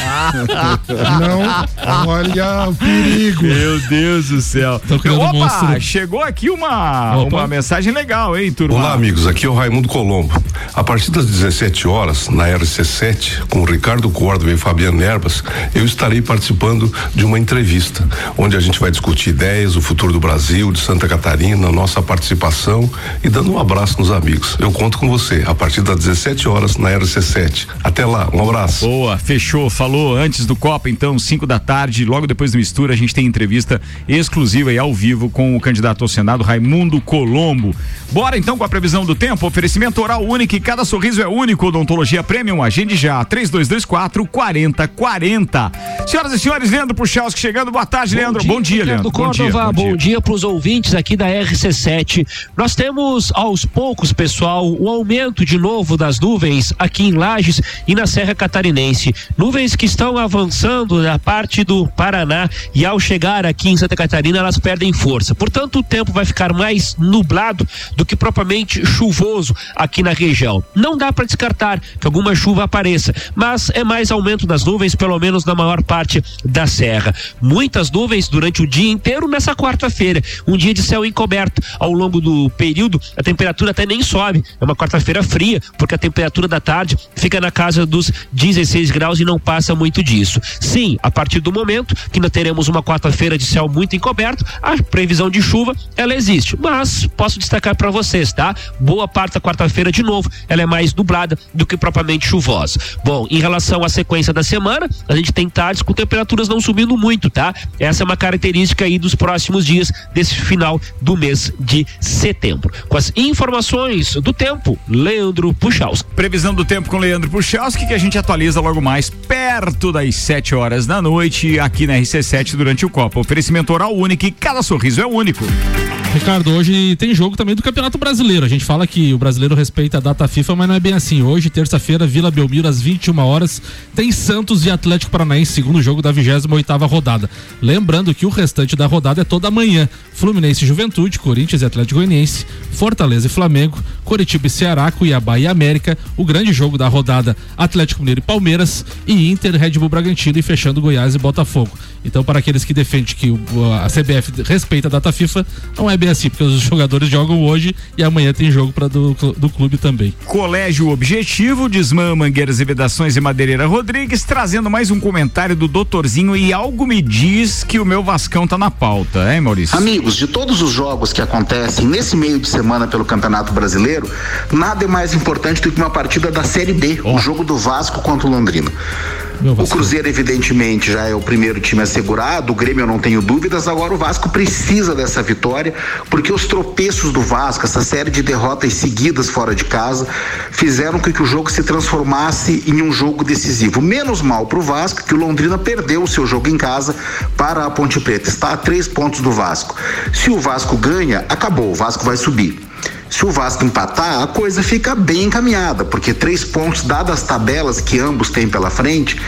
Não, olha o perigo. Meu Deus do céu. Criando Opa, monstro. chegou aqui uma, Opa. uma mensagem legal, hein, turma? Olá, amigos. Aqui é o Raimundo Colombo. A partir das 17 horas, na RC7, com o Ricardo Córdova e Fabiano Erbas, eu estarei participando de uma entrevista, onde a gente vai discutir ideias, o futuro do Brasil, de Santa Catarina, nossa participação e dando um abraço nos amigos. Eu conto com você, a partir das 17 horas, na RC7. Até lá, um abraço. Boa, fechou. Falou antes do Copa, então, 5 da tarde, logo depois do mistura, a gente tem entrevista exclusiva e ao vivo com o candidato ao Senado, Raimundo Colombo. Bora então com a previsão do tempo. Oferecimento oral único e cada sorriso é único. Odontologia Premium, agende já. 3224 4040. Senhoras e senhores, Leandro Puchalski chegando. Boa tarde, Leandro. Bom dia, Leandro. Bom dia. Bom bom dia. dia para os ouvintes aqui da RC7. Nós temos aos poucos, pessoal, o aumento de novo das nuvens aqui em Lages e na Serra Catarinense. Nuvens que estão avançando na parte do Paraná e ao chegar aqui em Santa Catarina perdem força. Portanto, o tempo vai ficar mais nublado do que propriamente chuvoso aqui na região. Não dá para descartar que alguma chuva apareça, mas é mais aumento das nuvens, pelo menos na maior parte da serra. Muitas nuvens durante o dia inteiro nessa quarta-feira. Um dia de céu encoberto. Ao longo do período, a temperatura até nem sobe. É uma quarta-feira fria, porque a temperatura da tarde fica na casa dos 16 graus e não passa muito disso. Sim, a partir do momento que nós teremos uma quarta-feira de céu muito encoberto, a previsão de chuva ela existe. Mas posso destacar para vocês, tá? Boa parte da quarta-feira de novo, ela é mais nublada do que propriamente chuvosa. Bom, em relação à sequência da semana, a gente tem tardes com temperaturas não subindo muito, tá? Essa é uma característica aí dos próximos dias desse final do mês de setembro. Com as informações do tempo, Leandro Puchalski. Previsão do tempo com Leandro Puchalski, que a gente atualiza logo mais perto das 7 horas da noite, aqui na RC7 durante o Copa. Oferecimento oral único e cada sorriso é único. Ricardo, hoje tem jogo também do Campeonato Brasileiro. A gente fala que o brasileiro respeita a data FIFA, mas não é bem assim. Hoje, terça-feira, Vila Belmiro, às 21 horas, tem Santos e Atlético Paranaense, segundo jogo da 28 rodada. Lembrando que o restante da rodada é toda manhã. Fluminense e Juventude, Corinthians e Atlético Goianiense, Fortaleza e Flamengo, Coritiba e Ceará, Cuiabá e América, o grande jogo da rodada Atlético Mineiro e Palmeiras e Inter, Red Bull Bragantino e fechando Goiás e Botafogo. Então, para aqueles que defendem que a CBF respeita a data FIFA, não é bem assim, porque os jogadores jogam hoje e amanhã tem jogo para do, do clube também. Colégio Objetivo, Desmã, Mangueiras e Vedações e Madeireira Rodrigues, trazendo mais um comentário do doutorzinho e algo me diz que o meu Vascão tá na pauta, hein, Maurício? Amigos, de todos os jogos que acontecem nesse meio de semana pelo Campeonato Brasileiro, nada é mais importante do que uma partida da Série B, o jogo do Vasco contra o Londrina. O Cruzeiro, evidentemente, já é o primeiro time assegurado, o Grêmio eu não tenho dúvidas, agora o Vasco precisa dessa vitória, porque os tropeços do Vasco, essa série de derrotas seguidas fora de casa, fizeram com que o jogo se transformasse em um jogo decisivo. Menos mal para o Vasco, que o Londrina perdeu o seu jogo em casa para a Ponte Preta. Está a três pontos do Vasco. Se o Vasco ganha, acabou, o Vasco vai subir. Se o Vasco empatar, a coisa fica bem encaminhada, porque três pontos, dadas as tabelas que ambos têm pela frente,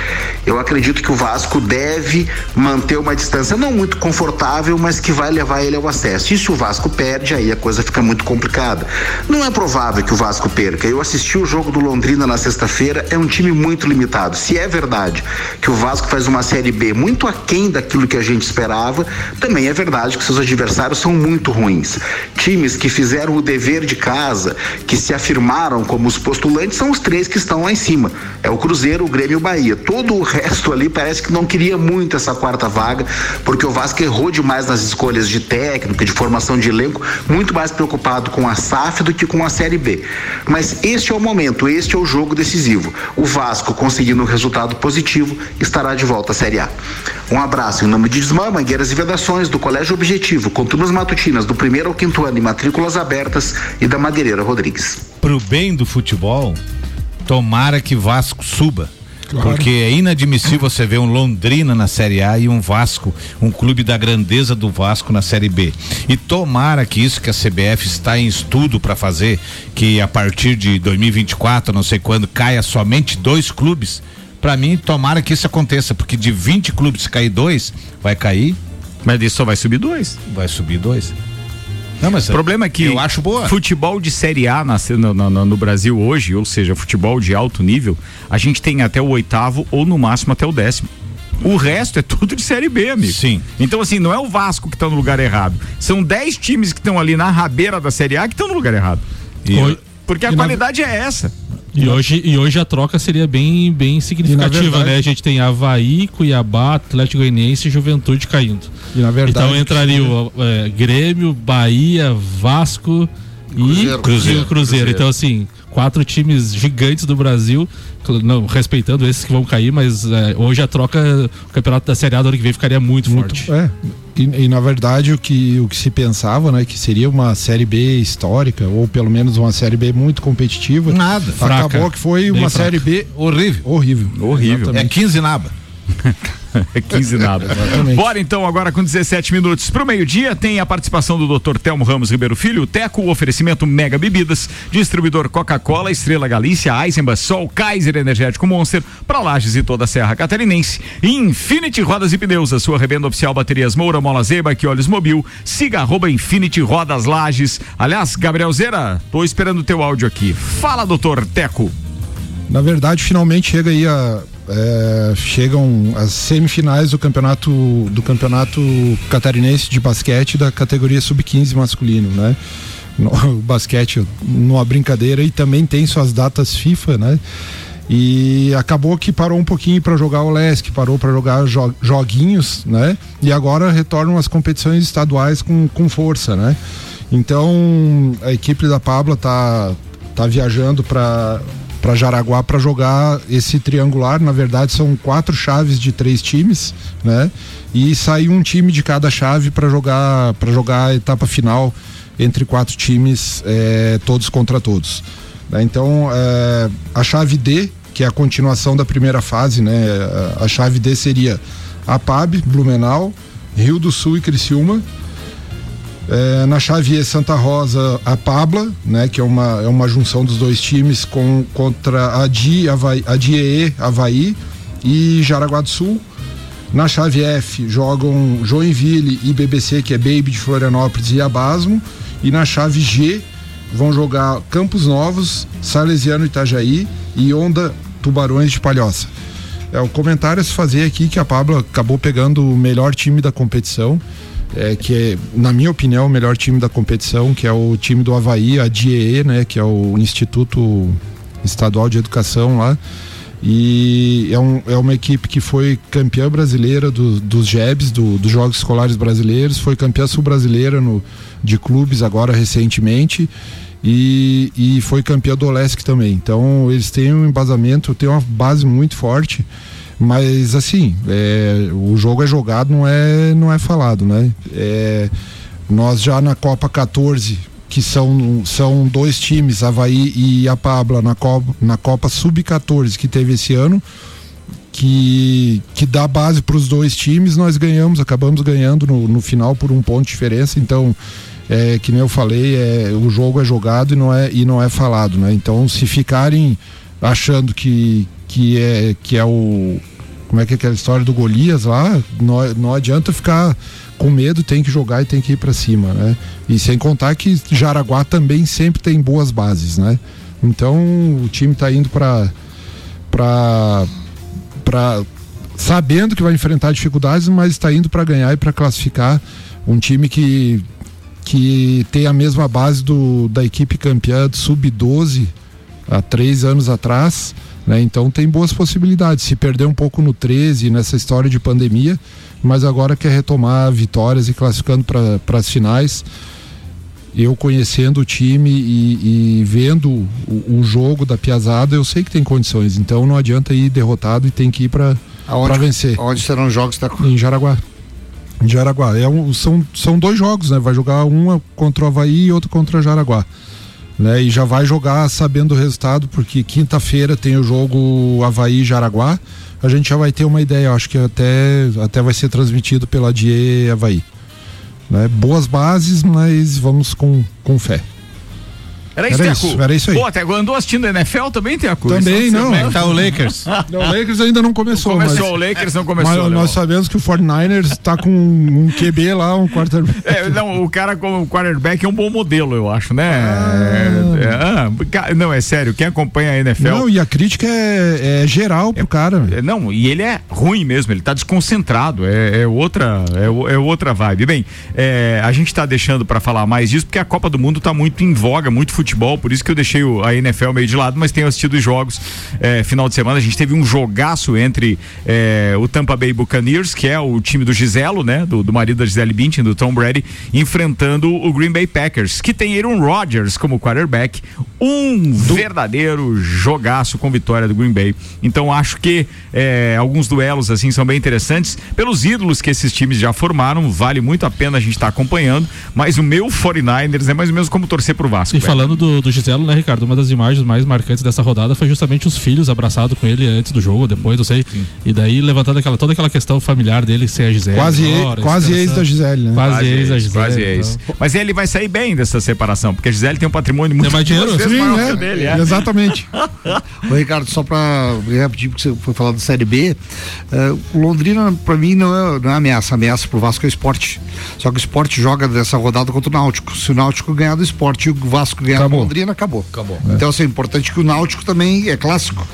eu acredito que o Vasco deve manter uma distância não muito confortável, mas que vai levar ele ao acesso. E se o Vasco perde, aí a coisa fica muito complicada. Não é provável que o Vasco perca. Eu assisti o jogo do Londrina na sexta-feira, é um time muito limitado. Se é verdade que o Vasco faz uma Série B muito aquém daquilo que a gente esperava, também é verdade que seus adversários são muito ruins. Times que fizeram o dever de casa, que se afirmaram como os postulantes, são os três que estão lá em cima. É o Cruzeiro, o Grêmio e o Bahia. Todo o resto ali parece que não queria muito essa quarta vaga, porque o Vasco errou demais nas escolhas de técnico, de formação de elenco, muito mais preocupado com a SAF do que com a Série B. Mas este é o momento, este é o jogo decisivo. O Vasco, conseguindo um resultado positivo, estará de volta à Série A. Um abraço em nome de Desmã, Mangueiras e Vedações, do Colégio Objetivo, com matutinas do primeiro ao quinto ano e matrículas abertas e da Madeireira Rodrigues. Pro bem do futebol, tomara que Vasco suba. Claro. Porque é inadmissível você ver um Londrina na Série A e um Vasco, um clube da grandeza do Vasco na Série B. E tomara que isso que a CBF está em estudo para fazer, que a partir de 2024, não sei quando, caia somente dois clubes. Para mim, tomara que isso aconteça, porque de 20 clubes se cair dois, vai cair. Mas isso só vai subir dois. Vai subir dois. Não, mas o problema é que eu acho boa. futebol de Série A na- no, no- no Brasil hoje, ou seja, futebol de alto nível, a gente tem até o oitavo ou no máximo até o décimo. O resto é tudo de Série B, amigo. Sim. Então, assim, não é o Vasco que tá no lugar errado. São 10 times que estão ali na rabeira da Série A que estão no lugar errado. Oi. Porque a E na- qualidade é essa. E hoje, e hoje a troca seria bem, bem significativa, verdade- né? A gente tem Havaí, Cuiabá, Atlético Goianiense e Juventude caindo. E na verdade, então entraria o é, Grêmio, Bahia, Vasco e Cruzeiro. e Cruzeiro. Cruzeiro. Então, assim, quatro times gigantes do Brasil, não, respeitando esses que vão cair, mas é, hoje a troca, o campeonato da Série A do ano que vem ficaria muito, forte. É. E, e, na verdade o que, o que se pensava, né, que seria uma série B histórica ou pelo menos uma série B muito competitiva. Nada. Acabou Fraca. que foi Bem uma fraca. série B Horrível. horrível. Horrível. É 15 naba. É 15 nada. Exatamente. Bora então, agora com 17 minutos pro meio-dia, tem a participação do Dr. Telmo Ramos Ribeiro Filho, o Teco, o oferecimento Mega Bebidas, distribuidor Coca-Cola, Estrela Galícia, Eisenbach, Sol, Kaiser Energético Monster, pra Lages e toda a Serra Catarinense. Infinity Rodas e Pneus, a sua revenda oficial Baterias Moura, Mola Zeba, que olhos mobil, siga arroba Infinity Rodas Lages. Aliás, Gabriel Zera, tô esperando o teu áudio aqui. Fala, doutor Teco. Na verdade, finalmente chega aí a é, chegam as semifinais do campeonato do campeonato catarinense de basquete da categoria sub-15 masculino, né? O basquete numa brincadeira e também tem suas datas FIFA, né? E acabou que parou um pouquinho para jogar o LESC, parou para jogar jo- joguinhos, né? E agora retornam as competições estaduais com, com força, né? Então a equipe da Pabla tá, tá viajando para para Jaraguá para jogar esse triangular. Na verdade, são quatro chaves de três times, né? E sai um time de cada chave para jogar para jogar a etapa final entre quatro times, eh, todos contra todos. né? Então, eh, a chave D, que é a continuação da primeira fase, né? A chave D seria a PAB, Blumenau, Rio do Sul e Criciúma. É, na chave E Santa Rosa, a Pabla, né, que é uma, é uma junção dos dois times com, contra a Di, Havaí, a DIE Havaí e Jaraguá do Sul. Na chave F jogam Joinville e BBC, que é Baby de Florianópolis e Abasmo. E na chave G vão jogar Campos Novos, Salesiano Itajaí e Onda Tubarões de Palhoça. É o comentário a se fazer aqui que a Pablo acabou pegando o melhor time da competição, é, que é, na minha opinião, o melhor time da competição, que é o time do Havaí, a DIE, né, que é o Instituto Estadual de Educação lá. E é, um, é uma equipe que foi campeã brasileira do, dos JEBs, do, dos Jogos Escolares Brasileiros, foi campeã sul-brasileira de clubes agora recentemente e, e foi campeã do Olesc também. Então eles têm um embasamento, têm uma base muito forte. Mas assim, é, o jogo é jogado, não é, não é falado, né? É, nós já na Copa 14 que são, são dois times, Havaí e a Pabla, na Copa, na Copa Sub-14 que teve esse ano, que, que dá base para os dois times, nós ganhamos, acabamos ganhando no, no final por um ponto de diferença, então é, que nem eu falei, é, o jogo é jogado e não é, e não é falado, né? Então se ficarem achando que, que, é, que é o. Como é que é aquela história do Golias lá? Não, não adianta ficar com medo, tem que jogar e tem que ir para cima, né? E sem contar que Jaraguá também sempre tem boas bases, né? Então o time está indo para para para sabendo que vai enfrentar dificuldades, mas está indo para ganhar e para classificar um time que que tem a mesma base do, da equipe campeã do sub-12 há três anos atrás, né? Então tem boas possibilidades. Se perder um pouco no 13 nessa história de pandemia, mas agora quer retomar vitórias e classificando para as finais. Eu conhecendo o time e, e vendo o, o, jogo da Piazada, eu sei que tem condições. Então não adianta ir derrotado e tem que ir para vencer. Onde serão os jogos? Tá... Em Jaraguá. Em Jaraguá. É um, são, são dois jogos, né? Vai jogar uma contra o Havaí e outro contra Jaraguá. Né? E já vai jogar sabendo o resultado, porque quinta-feira tem o jogo Havaí Jaraguá a gente já vai ter uma ideia. Acho que até, até vai ser transmitido pela Die Havaí. Né? Boas bases, mas vamos com, com fé. Era isso, era Teco. Isso, era isso aí. Pô, até agora andou assistindo NFL também, Teco? Também, Isso não. Como é que tá o Lakers? Não, o Lakers ainda não começou. Não começou, mas, o Lakers não começou. Mas não. nós sabemos que o 49ers está com um QB lá, um quarterback. É, não, o cara como quarterback é um bom modelo, eu acho, né? É, é, ah, não, é sério, quem acompanha a NFL. Não, e a crítica é, é geral pro cara. É, não, e ele é ruim mesmo, ele tá desconcentrado, é, é outra é, outra vibe. Bem, a gente tá deixando para falar mais disso porque a Copa do Mundo tá muito em voga, muito futebol, por isso que eu deixei o, a NFL meio de lado, mas tenho assistido os jogos é, final de semana. A gente teve um jogaço entre é, o Tampa Bay Buccaneers, que é o time do Giselo, né? Do, do marido da Gisele Bündchen, do Tom Brady, enfrentando o Green Bay Packers, que tem Aaron Rodgers como quarterback. Um do... verdadeiro jogaço com vitória do Green Bay. Então acho que é, alguns duelos assim são bem interessantes. Pelos ídolos que esses times já formaram, vale muito a pena a gente estar tá acompanhando. Mas o meu 49ers é mais ou menos como torcer pro Vasco. E velho. falando do, do Giselo, né, Ricardo? Uma das imagens mais marcantes dessa rodada foi justamente os filhos abraçados com ele antes do jogo, depois, não sei. Sim. E daí levantando aquela, toda aquela questão familiar dele ser a Gisele. Quase, agora, quase ex da Gisele, né? Quase, quase ex da Gisele. Quase ex. Então. Mas ele vai sair bem dessa separação, porque a Gisele tem um patrimônio muito tem mais dinheiro, sim, maior é, dele. É. Exatamente. Ô, Ricardo, só para repetir, porque você foi falar da Série B, uh, o Londrina, para mim, não é, não é ameaça. Ameaça pro Vasco é o esporte. Só que o esporte joga dessa rodada contra o Náutico. Se o Náutico ganhar do esporte e o Vasco ganhar Londrina, acabou. Acabou. Então, assim, é importante que o Náutico também é clássico.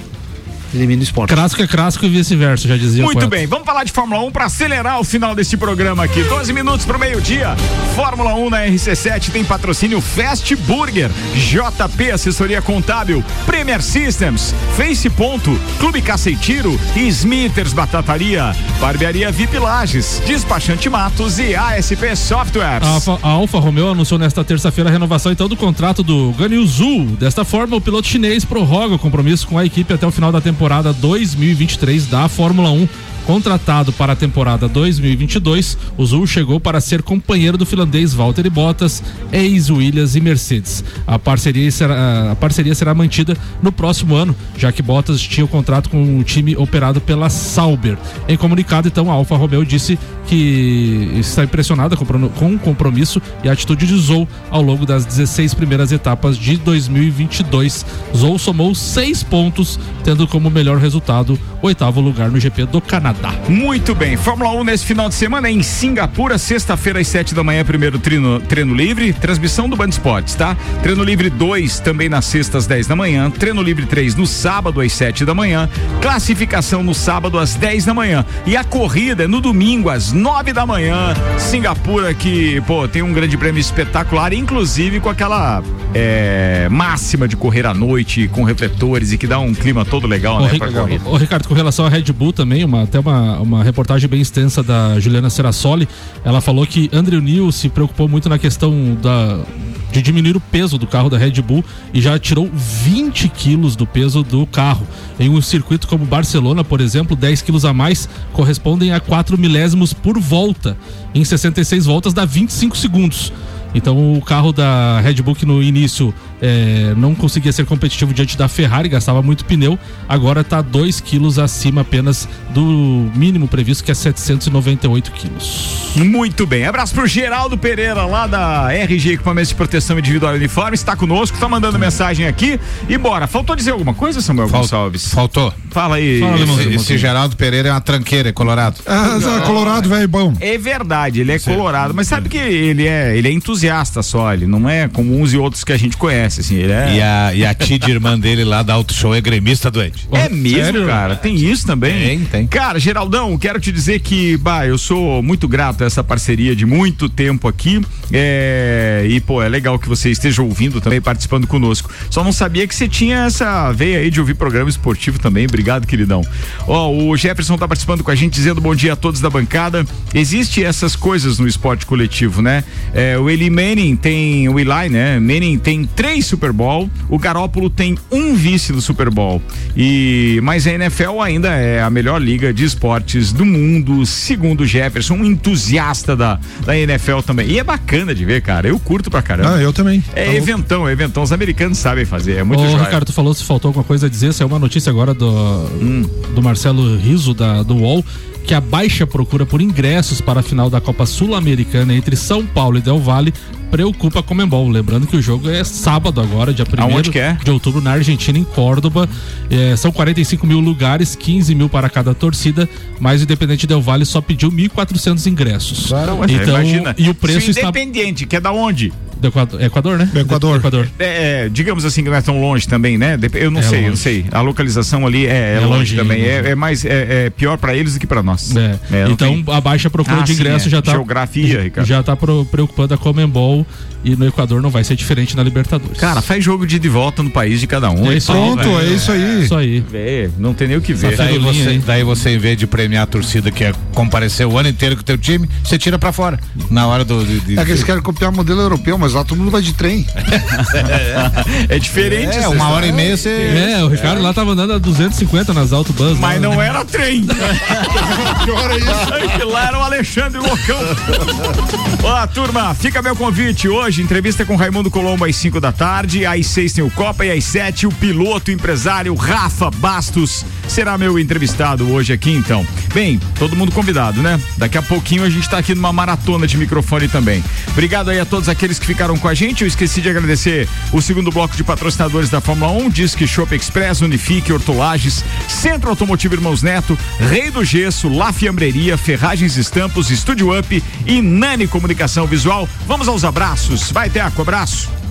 Elimina o esporte. Clássico é clássico e vice-versa, já dizia Muito bem, vamos falar de Fórmula 1 para acelerar o final desse programa aqui. 12 minutos pro meio-dia. Fórmula 1 na RC7 tem patrocínio Fast Burger, JP Assessoria Contábil, Premier Systems, Face Ponto, Clube Caceitiro e Smithers Batataria, Barbearia VIP Lages, Despachante Matos e ASP Softwares. A Alfa, a Alfa Romeo anunciou nesta terça-feira a renovação então do contrato do Ganyu Zhu. Desta forma, o piloto chinês prorroga o compromisso com a equipe até o final da temporada temporada 2023 da Fórmula 1. Contratado para a temporada 2022, o Zul chegou para ser companheiro do finlandês Valtteri Bottas, ex-Williams e Mercedes. A parceria, será, a parceria será mantida no próximo ano, já que Bottas tinha o contrato com o time operado pela Sauber. Em comunicado, então, a Alfa Romeo disse que está impressionada com o compromisso e a atitude de Zou ao longo das 16 primeiras etapas de 2022. Zou somou seis pontos, tendo como melhor resultado oitavo lugar no GP do Canadá. Nada. Muito bem, Fórmula 1 nesse final de semana em Singapura, sexta-feira às 7 da manhã, primeiro treino, treino livre, transmissão do Band Esportes, tá? Treino livre 2 também na sexta às 10 da manhã, treino livre 3 no sábado às 7 da manhã, classificação no sábado às 10 da manhã e a corrida é no domingo às 9 da manhã, Singapura que, pô, tem um grande prêmio espetacular, inclusive com aquela é, máxima de correr à noite com refletores e que dá um clima todo legal, Ô, né, Ri- pra corrida. ô, Ricardo, com relação à Red Bull também, uma, até uma, uma reportagem bem extensa da Juliana Serassoli, ela falou que Andrew Neil se preocupou muito na questão da, de diminuir o peso do carro da Red Bull e já tirou 20 quilos do peso do carro. Em um circuito como Barcelona, por exemplo, 10 quilos a mais correspondem a 4 milésimos por volta. Em 66 voltas dá 25 segundos. Então o carro da Red Bull que no início eh, não conseguia ser competitivo diante da Ferrari, gastava muito pneu, agora está 2 quilos acima apenas do mínimo previsto, que é 798 quilos. Muito bem. Abraço pro Geraldo Pereira, lá da RG Equipamentos de Proteção Individual e Uniforme. Está conosco, tá mandando mensagem aqui. E bora. Faltou dizer alguma coisa, Samuel Gonçalves? Faltou. Fala aí. esse, esse Geraldo Pereira é uma tranqueira, é colorado. Ah, Zé, Colorado, velho, bom. É verdade, ele é colorado, mas sabe que ele é, ele é entusiasta só, ele não é como uns e outros que a gente conhece, assim, ele é... E a, e a Tid, irmã dele lá da Auto Show, é gremista doente. É mesmo, Sério? cara? Tem isso também? Tem, tem. Cara, Geraldão, quero te dizer que, bah, eu sou muito grato a essa parceria de muito tempo aqui. É, e, pô, é legal que você esteja ouvindo também, participando conosco. Só não sabia que você tinha essa veia aí de ouvir programa esportivo também. Obrigado, queridão. Ó, o Jefferson tá participando com a gente, dizendo bom dia a todos da bancada. Existe essas coisas no esporte coletivo, né? É, o Eli Manning tem, o Eli, né? Manning tem três Super Bowl, o Garópolo tem um vice do Super Bowl. E, mas a NFL ainda é a melhor liga de esportes do mundo, segundo o Jefferson, um entusiasta da, da NFL também. E é bacana de ver, cara. Eu curto pra caramba. Ah, eu também. É Tá louco. eventão, é eventão. Os americanos sabem fazer, é muito Ô, joia. Ricardo, tu falou se faltou alguma coisa a dizer, saiu uma notícia agora do, Hum. do Marcelo Riso, da, do UOL, que a baixa procura por ingressos para a final da Copa Sul-Americana entre São Paulo e Del Valle preocupa a Comembol. Lembrando que o jogo é sábado agora, dia 1 Aonde que é? de outubro, na Argentina, em Córdoba. É, são 45 mil lugares, 15 mil para cada torcida, mas o Independente Del Valle só pediu 1.400 ingressos. Mas então, imagina, e o preço se o está... Independente, que é da onde? Do Equador, Equador, né? Equador. Equador. É, é, digamos assim que não é tão longe também, né? Eu não É sei, eu não longe. sei. A localização ali é, é É longe longinho, também. longe. É, é mais é, é pior pra eles do que pra nós. É. É, então tem- a baixa procura Ah, de sim, ingresso é. já tá Geografia, Ricardo. já tá pro- preocupando a Comembol e no Equador não vai ser diferente na Libertadores. Cara, faz jogo de ida e volta no país de cada um. É e isso aí, Pronto, velho. é isso aí. Isso aí. Vê, não tem nem o que ver. Daí você, aí. daí você, em vez de premiar a torcida que é comparecer o ano inteiro com o teu time, você tira pra fora. Na hora do. de- de- É que eles querem copiar modelo europeu, mas lá todo mundo vai de trem. É diferente. É, uma hora e meia você. É, o Ricardo lá tava andando a 250 nas autobans. Mas lá, não né? era trem. Pior é isso. Que lá era o Alexandre Loucão. Ó, turma, fica meu convite. Hoje, entrevista com Raimundo Colombo às 5 da tarde. Às 6 tem o Copa e às 7 o piloto empresário Rafa Bastos será meu entrevistado hoje aqui, então. Bem, todo mundo convidado, né? Daqui a pouquinho a gente tá aqui numa maratona de microfone também. Obrigado aí a todos aqueles que ficaram com a gente. Eu esqueci de agradecer o segundo bloco de patrocinadores da Fórmula 1, Disque Shop Express, Unifique, Hortolages, Centro Automotivo Irmãos Neto, Rei do Gesso, La Fiambreria, Ferragens Estampos, Estúdio Up e Nani Comunicação Visual. Vamos aos abraços. Vai, Teco, abraço.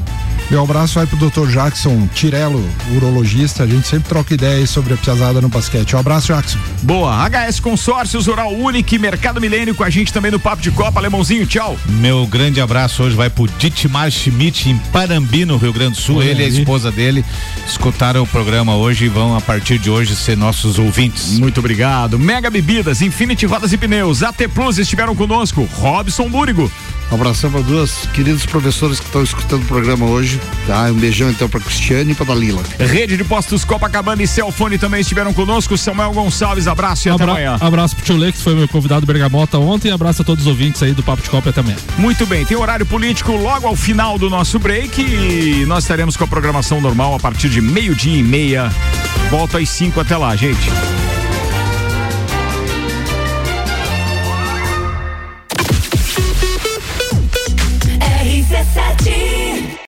Meu abraço vai pro Dr. Jackson Tirello, urologista. A gente sempre troca ideias sobre a piazada no basquete. Um abraço, Jackson. Boa. HS Consórcios, Oral Unique, Mercado Milênio com a gente também no Papo de Copa. Alemãozinho, tchau. Meu grande abraço hoje vai pro Ditmar Schmidt em Parambi, no Rio Grande do Sul. Olha Ele e a esposa dele escutaram o programa hoje e vão, a partir de hoje, ser nossos ouvintes. Muito obrigado. Mega Bebidas, Infinity Rodas e Pneus, AT Plus estiveram conosco. Robson Búrigo. Um abração para duas queridas professoras que estão escutando o programa hoje. Tá? Um beijão então para Cristiane e para Dalila. Rede de Postos Copacabana e Celfone também estiveram conosco. Samuel Gonçalves, abraço e até Abra- amanhã. Abraço pro Tio Lê, que foi meu convidado Bergamota ontem. E abraço a todos os ouvintes aí do Papo de Copa até amanhã. Muito bem, tem horário político logo ao final do nosso break e nós estaremos com a programação normal a partir de meio-dia e meia. Volto às 5 até lá, gente.